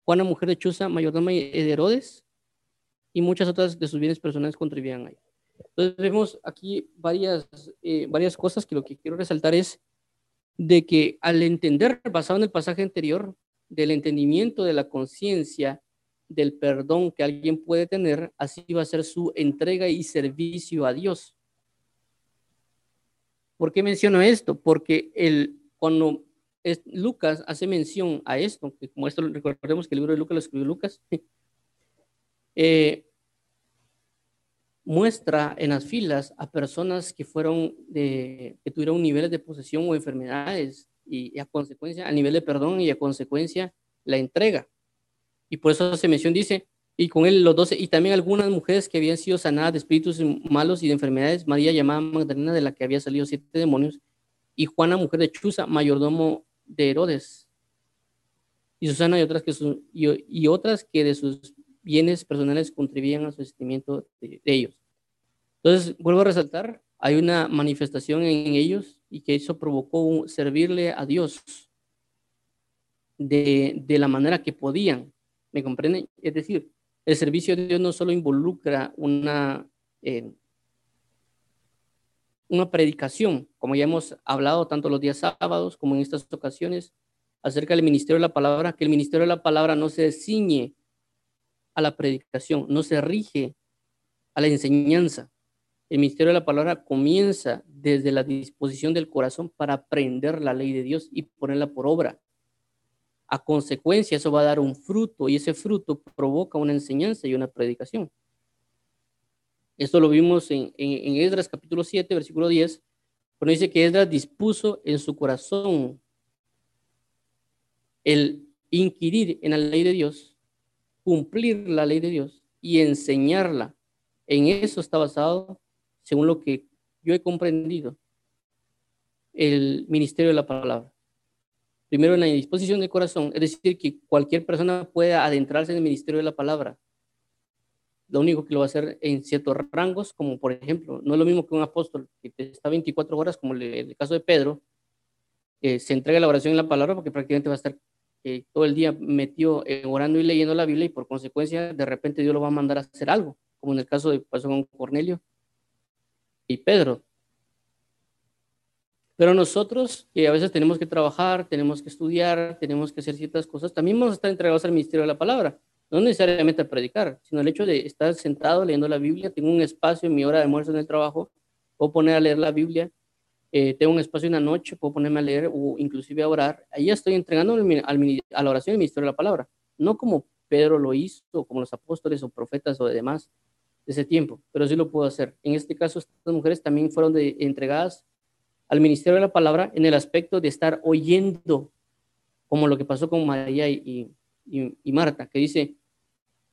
Juana, mujer de Chuza, mayordoma de Herodes, y muchas otras de sus bienes personales contribuían ahí. Entonces vemos aquí varias, eh, varias cosas que lo que quiero resaltar es de que al entender, basado en el pasaje anterior, del entendimiento de la conciencia, del perdón que alguien puede tener, así va a ser su entrega y servicio a Dios. ¿Por qué menciono esto? Porque el cuando Lucas hace mención a esto, que como esto recordemos que el libro de Lucas lo escribió Lucas, eh, muestra en las filas a personas que fueron de, que tuvieron niveles de posesión o enfermedades y, a consecuencia, a nivel de perdón y a consecuencia la entrega. Y por eso hace mención, dice, y con él los doce, y también algunas mujeres que habían sido sanadas de espíritus malos y de enfermedades, María llamada Magdalena, de la que había salido siete demonios, y Juana, mujer de Chuza, mayordomo de Herodes, y Susana y otras que, y, otras que de sus bienes personales contribuían al sostenimiento de, ellos. Entonces, vuelvo a resaltar, hay una manifestación en ellos y que eso provocó servirle a Dios de, la manera que podían, ¿me comprenden? Es decir, el servicio de Dios no solo involucra una, eh, una predicación, como ya hemos hablado tanto los días sábados como en estas ocasiones, acerca del ministerio de la palabra, que el ministerio de la palabra no se ciñe a la predicación, no se rige a la enseñanza. El ministerio de la palabra comienza desde la disposición del corazón para aprender la ley de Dios y ponerla por obra. A consecuencia, eso va a dar un fruto y ese fruto provoca una enseñanza y una predicación. Esto lo vimos en, en, Esdras capítulo 7, versículo 10, cuando dice que Esdras dispuso en su corazón el inquirir en la ley de Dios, cumplir la ley de Dios y enseñarla. En eso está basado, según lo que yo he comprendido, el ministerio de la palabra. Primero en la disposición del corazón, es decir, que cualquier persona pueda adentrarse en el ministerio de la palabra lo único que lo va a hacer en ciertos rangos, como por ejemplo, no es lo mismo que un apóstol que está 24 horas, como en el caso de Pedro, eh, se entrega la oración en la palabra porque prácticamente va a estar eh, todo el día metido orando y leyendo la Biblia y por consecuencia de repente Dios lo va a mandar a hacer algo, como en el caso de pasó con Cornelio y Pedro. Pero nosotros, que a veces tenemos que trabajar, tenemos que estudiar, tenemos que hacer ciertas cosas, también vamos a estar entregados al ministerio de la palabra. No necesariamente a predicar, sino el hecho de estar sentado leyendo la Biblia, tengo un espacio en mi hora de almuerzo en el trabajo, puedo poner a leer la Biblia, eh, tengo un espacio en la noche, puedo ponerme a leer o inclusive a orar, ahí estoy entregando a la oración del ministerio de la palabra. no como Pedro lo hizo, como los apóstoles o profetas o demás. de ese tiempo, pero sí lo pudo hacer. En este caso, estas mujeres también fueron entregadas al ministerio de la palabra en el aspecto de estar oyendo, como lo que pasó con María y, Marta, que dice,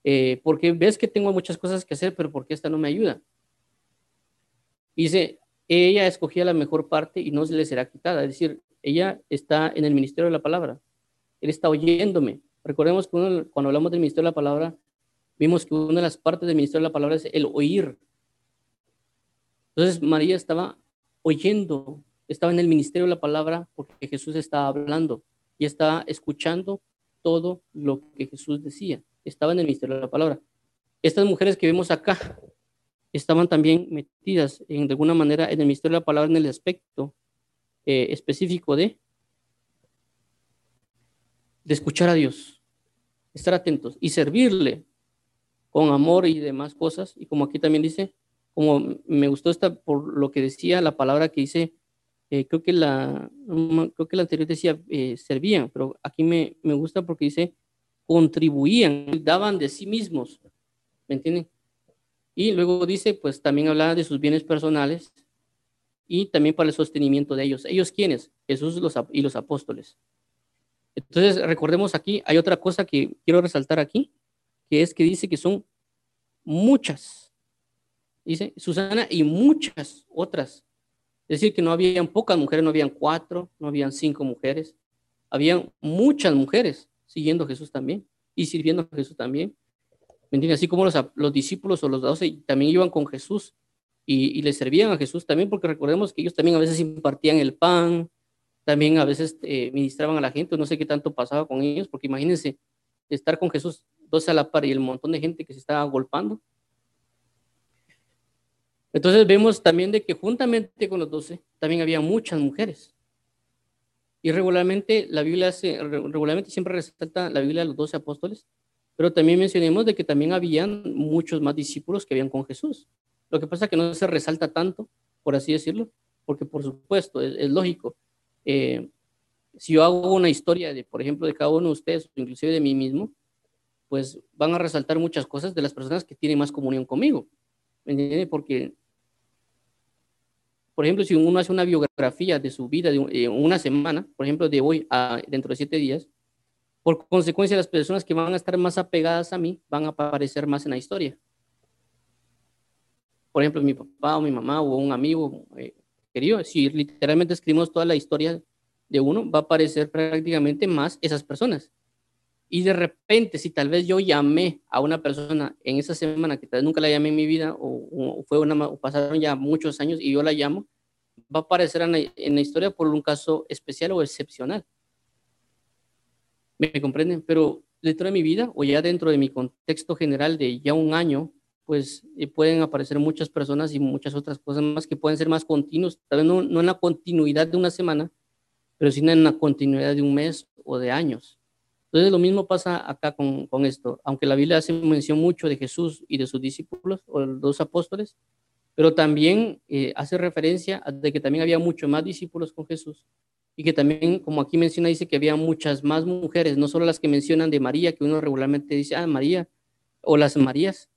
eh, porque ves que tengo muchas cosas que hacer, pero ¿por qué esta no me ayuda? dice, ella escogía la mejor parte y no se le será quitada. Es decir, ella está en el ministerio de la palabra. Él está oyéndome. Recordemos que cuando hablamos del ministerio de la palabra, vimos que una de las partes del ministerio de la palabra es el oír. Entonces María estaba oyendo, estaba en el ministerio de la palabra porque Jesús estaba hablando y estaba escuchando todo lo que Jesús decía. Estaba en el ministerio de la palabra. Estas mujeres que vemos acá, estaban también metidas en, de alguna manera en el misterio de la palabra en el aspecto eh, específico de, de escuchar a Dios, estar atentos y servirle con amor y demás cosas. Y como aquí también dice, como me gustó esta por lo que decía la palabra que dice, eh, creo que la creo que la anterior decía eh, servían, pero aquí me, me gusta porque dice contribuían, daban de sí mismos, ¿me entienden? Y luego dice, pues también hablaba de sus bienes personales y también para el sostenimiento de ellos. ¿Ellos quiénes? Jesús y los apóstoles. Entonces, recordemos aquí, hay otra cosa que quiero resaltar aquí, es que dice que son muchas. Dice Susana y muchas otras. Es decir, que no habían pocas mujeres, no habían cuatro, no habían cinco mujeres. Habían muchas mujeres siguiendo a Jesús también y sirviendo a Jesús también. Así como los, los discípulos o los doce también iban con Jesús y, y le servían a Jesús también, porque recordemos que ellos también a veces impartían el pan, también a veces eh, ministraban a la gente, no sé qué tanto pasaba con ellos, porque imagínense estar con Jesús doce a la par y el montón de gente que se estaba golpando. Entonces vemos también de que juntamente con los doce también había muchas mujeres. Y regularmente la Biblia hace, regularmente siempre resalta la Biblia de los doce apóstoles, pero también mencionemos de que también habían muchos más discípulos que habían con Jesús. Lo que pasa es que no se resalta tanto, por así decirlo, porque por supuesto, es, lógico. Eh, si yo hago una historia de, por ejemplo, de cada uno de ustedes, inclusive de mí mismo, pues van a resaltar muchas cosas de las personas que tienen más comunión conmigo. ¿Me entiendes? Porque, por ejemplo, si uno hace una biografía de su vida de eh, una semana, por ejemplo, de hoy a dentro de siete días, por consecuencia, las personas que van a estar más apegadas a mí van a aparecer más en la historia. Por ejemplo, mi papá o mi mamá o un amigo eh, querido, si literalmente escribimos toda la historia de uno, va a aparecer prácticamente más esas personas. Y de repente, si tal vez yo llamé a una persona en esa semana que tal vez nunca la llamé en mi vida o, fue una, pasaron ya muchos años y yo la llamo, va a aparecer en la historia por un caso especial o excepcional. ¿Me comprenden? Pero dentro de mi vida o ya dentro de mi contexto general de ya un año, pues eh, pueden aparecer muchas personas y muchas otras cosas más que pueden ser más continuos, tal vez no, no en la continuidad de una semana, pero sí en la continuidad de un mes o de años. Entonces lo mismo pasa acá con, esto, aunque la Biblia hace mención mucho de Jesús y de sus discípulos o los dos apóstoles, pero también eh, hace referencia a de que también había mucho más discípulos con Jesús y que también, como aquí menciona, dice que había muchas más mujeres, no solo las que mencionan de María, que uno regularmente dice, ah, María, o las Marías,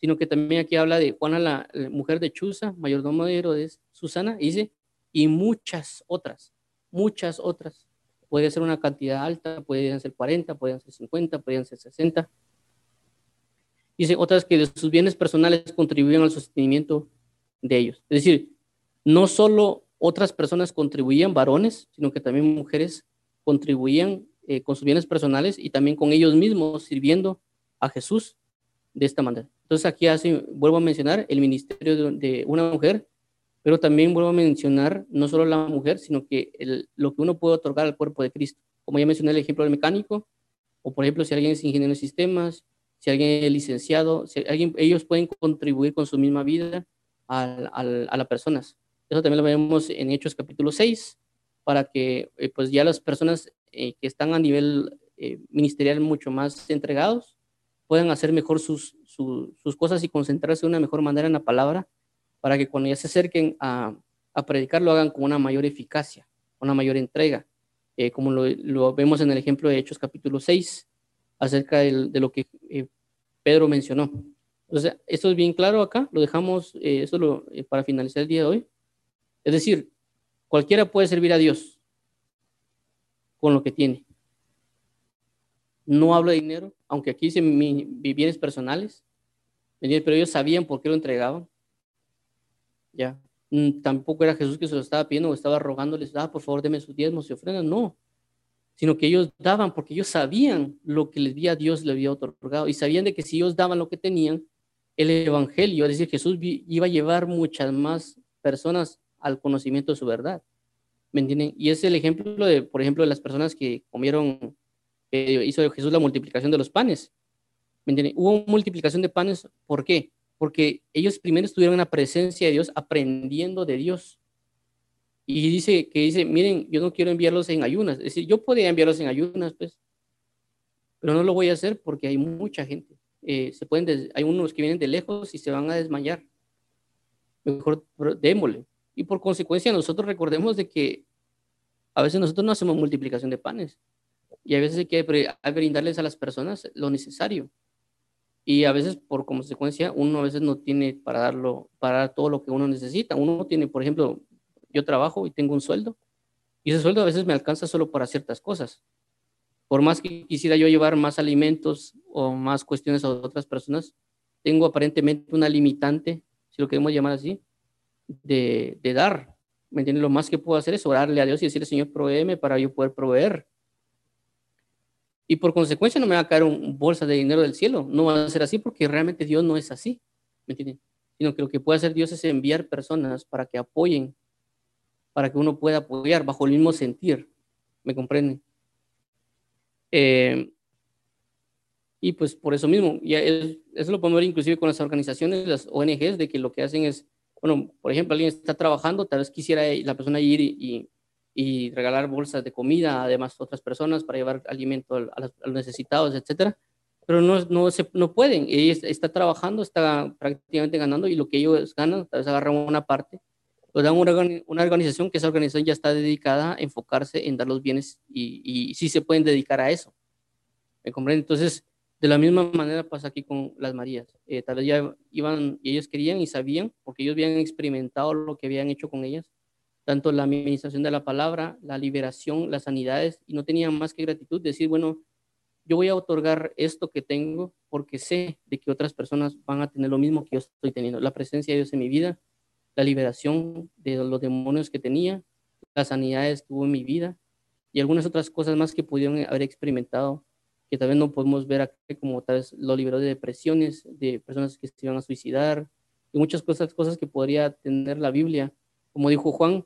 sino que también aquí habla de Juana, la, mujer de Chuza, mayordomo de Herodes, Susana, dice, y muchas otras, muchas otras. Puede ser una cantidad alta, pueden ser 40, pueden ser 50, pueden ser 60. Dice otras que de sus bienes personales contribuyen al sostenimiento de ellos. Es decir, no solo otras personas contribuían, varones, sino que también mujeres contribuían eh, con sus bienes personales y también con ellos mismos sirviendo a Jesús de esta manera. Entonces aquí así vuelvo a mencionar el ministerio de, una mujer, pero también vuelvo a mencionar no solo la mujer, sino que lo que uno puede otorgar al cuerpo de Cristo. Como ya mencioné el ejemplo del mecánico, o por ejemplo si alguien es ingeniero de sistemas, si alguien es licenciado, si alguien, ellos pueden contribuir con su misma vida a, las personas. Eso también lo vemos en Hechos capítulo 6, para que eh, pues ya las personas eh, que están a nivel eh, ministerial mucho más entregados puedan hacer mejor sus, sus cosas y concentrarse de una mejor manera en la palabra, para que cuando ya se acerquen a, a predicar lo hagan con una mayor eficacia, una mayor entrega, como lo, vemos en el ejemplo de Hechos capítulo 6. acerca de, lo que eh, Pedro mencionó. Entonces, esto es bien claro acá, lo dejamos, eh, eso eh, para finalizar el día de hoy. Es decir, cualquiera puede servir a Dios con lo que tiene. No hablo de dinero, aunque aquí dice mis bienes personales, pero ellos sabían por qué lo entregaban. Ya, mm, tampoco era Jesús que se lo estaba pidiendo o estaba rogándoles, ah, por favor, denme sus diezmos y ofrendas. No, sino que ellos daban porque ellos sabían lo que les había Dios le había otorgado y sabían de que si ellos daban lo que tenían, el evangelio, es decir, Jesús iba a llevar muchas más personas al conocimiento de su verdad. ¿Me entienden? Y es el ejemplo de, por ejemplo, de las personas que comieron, que hizo Jesús la multiplicación de los panes. ¿Me entienden? Hubo multiplicación de panes, ¿por qué? Porque ellos primero estuvieron en la presencia de Dios, aprendiendo de Dios. Y dice que dice, miren, yo no quiero enviarlos en ayunas. Es decir, yo podía enviarlos en ayunas, pues, pero no lo voy a hacer porque hay mucha gente. Eh, se pueden, hay unos que vienen de lejos y se van a desmayar. Mejor démosle. Y por consecuencia, nosotros recordemos de que a veces nosotros no hacemos multiplicación de panes. Y a veces hay que brindarles a las personas lo necesario. Y a veces, por consecuencia, uno a veces no tiene para darlo, para dar todo lo que uno necesita. Uno tiene, por ejemplo, yo trabajo y tengo un sueldo, y ese sueldo a veces me alcanza solo para ciertas cosas. Por más que quisiera yo llevar más alimentos o más cuestiones a otras personas, tengo aparentemente una limitante, si lo queremos llamar así, de, de dar. ¿Me entiendes? Lo más que puedo hacer es orarle a Dios y decirle, Señor, proveeme para yo poder proveer. Y por consecuencia no me va a caer un bolsa de dinero del cielo. No va a ser así porque realmente Dios no es así. ¿Me entiendes? Sino que lo que puede hacer Dios es enviar personas para que apoyen para que uno pueda apoyar bajo el mismo sentir. ¿Me comprenden? Eh, y pues por eso mismo, y eso lo podemos ver inclusive con las organizaciones, las ONGs, de que lo que hacen es, bueno, por ejemplo, alguien está trabajando, tal vez quisiera la persona ir y, regalar bolsas de comida, además a otras personas para llevar alimento a, los, necesitados, etcétera, pero no, no, se, no pueden. Ella está trabajando, está prácticamente ganando y lo que ellos ganan, tal vez agarran una parte pues dan una, una, organización que esa organización ya está dedicada a enfocarse en dar los bienes y, y sí se pueden dedicar a eso. ¿Me comprenden? Entonces, de la misma manera pasa aquí con las Marías. Eh, tal vez ya iban y ellos querían y sabían, porque ellos habían experimentado lo que habían hecho con ellas, tanto la administración de la palabra, la liberación, las sanidades, y no tenían más que gratitud, decir, bueno, yo voy a otorgar esto que tengo porque sé de que otras personas van a tener lo mismo que yo estoy teniendo, la presencia de Dios en mi vida, la liberación de los demonios que tenía, las sanidades que hubo en mi vida y algunas otras cosas más que pudieron haber experimentado, que tal vez no podemos ver aquí, como tal vez lo liberó de depresiones, de personas que se iban a suicidar, y muchas cosas, cosas que podría tener la Biblia. Como dijo Juan,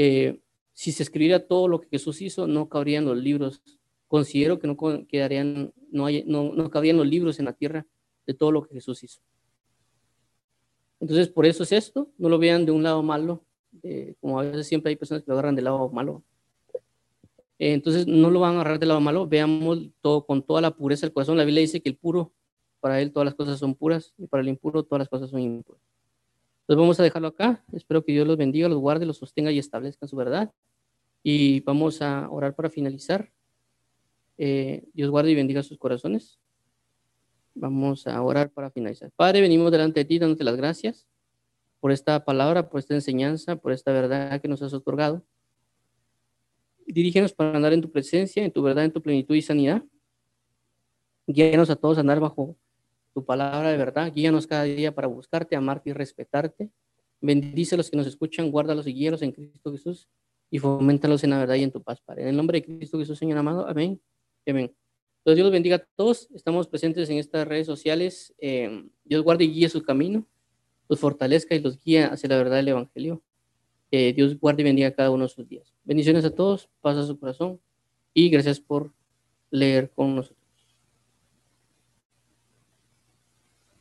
eh, si se escribiera todo lo que Jesús hizo, no cabrían los libros. Considero que no quedarían, no, no, cabrían los libros en la tierra de todo lo que Jesús hizo. Entonces, por eso es esto, no lo vean de un lado malo, como a veces siempre hay personas que lo agarran del lado malo. Eh, entonces, no lo van a agarrar del lado malo, veamos todo con toda la pureza del corazón. La Biblia dice que el puro, para él todas las cosas son puras, y para el impuro todas las cosas son impuras. Entonces, vamos a dejarlo acá. Espero que Dios los bendiga, los guarde, los sostenga y establezca su verdad. Y vamos a orar para finalizar. Eh, Dios guarde y bendiga sus corazones. Vamos a orar para finalizar. Padre, venimos delante de ti dándote las gracias por esta palabra, por esta enseñanza, por esta verdad que nos has otorgado. Dirígenos para andar en tu presencia, en tu verdad, en tu plenitud y sanidad. Guíanos a todos a andar bajo tu palabra de verdad. Guíanos cada día para buscarte, amarte y respetarte. Bendice a los que nos escuchan, guárdalos y guíalos en Cristo Jesús y fomentalos en la verdad y en tu paz, Padre. En el nombre de Cristo Jesús, Señor amado. Amén. Amén. Dios los bendiga a todos. Estamos presentes en estas redes sociales. Eh, Dios guarde y guíe su camino, los fortalezca y los guía hacia la verdad del Evangelio. Eh, Dios guarde y bendiga cada uno de sus días. Bendiciones a todos, paz a su corazón y gracias por leer con nosotros.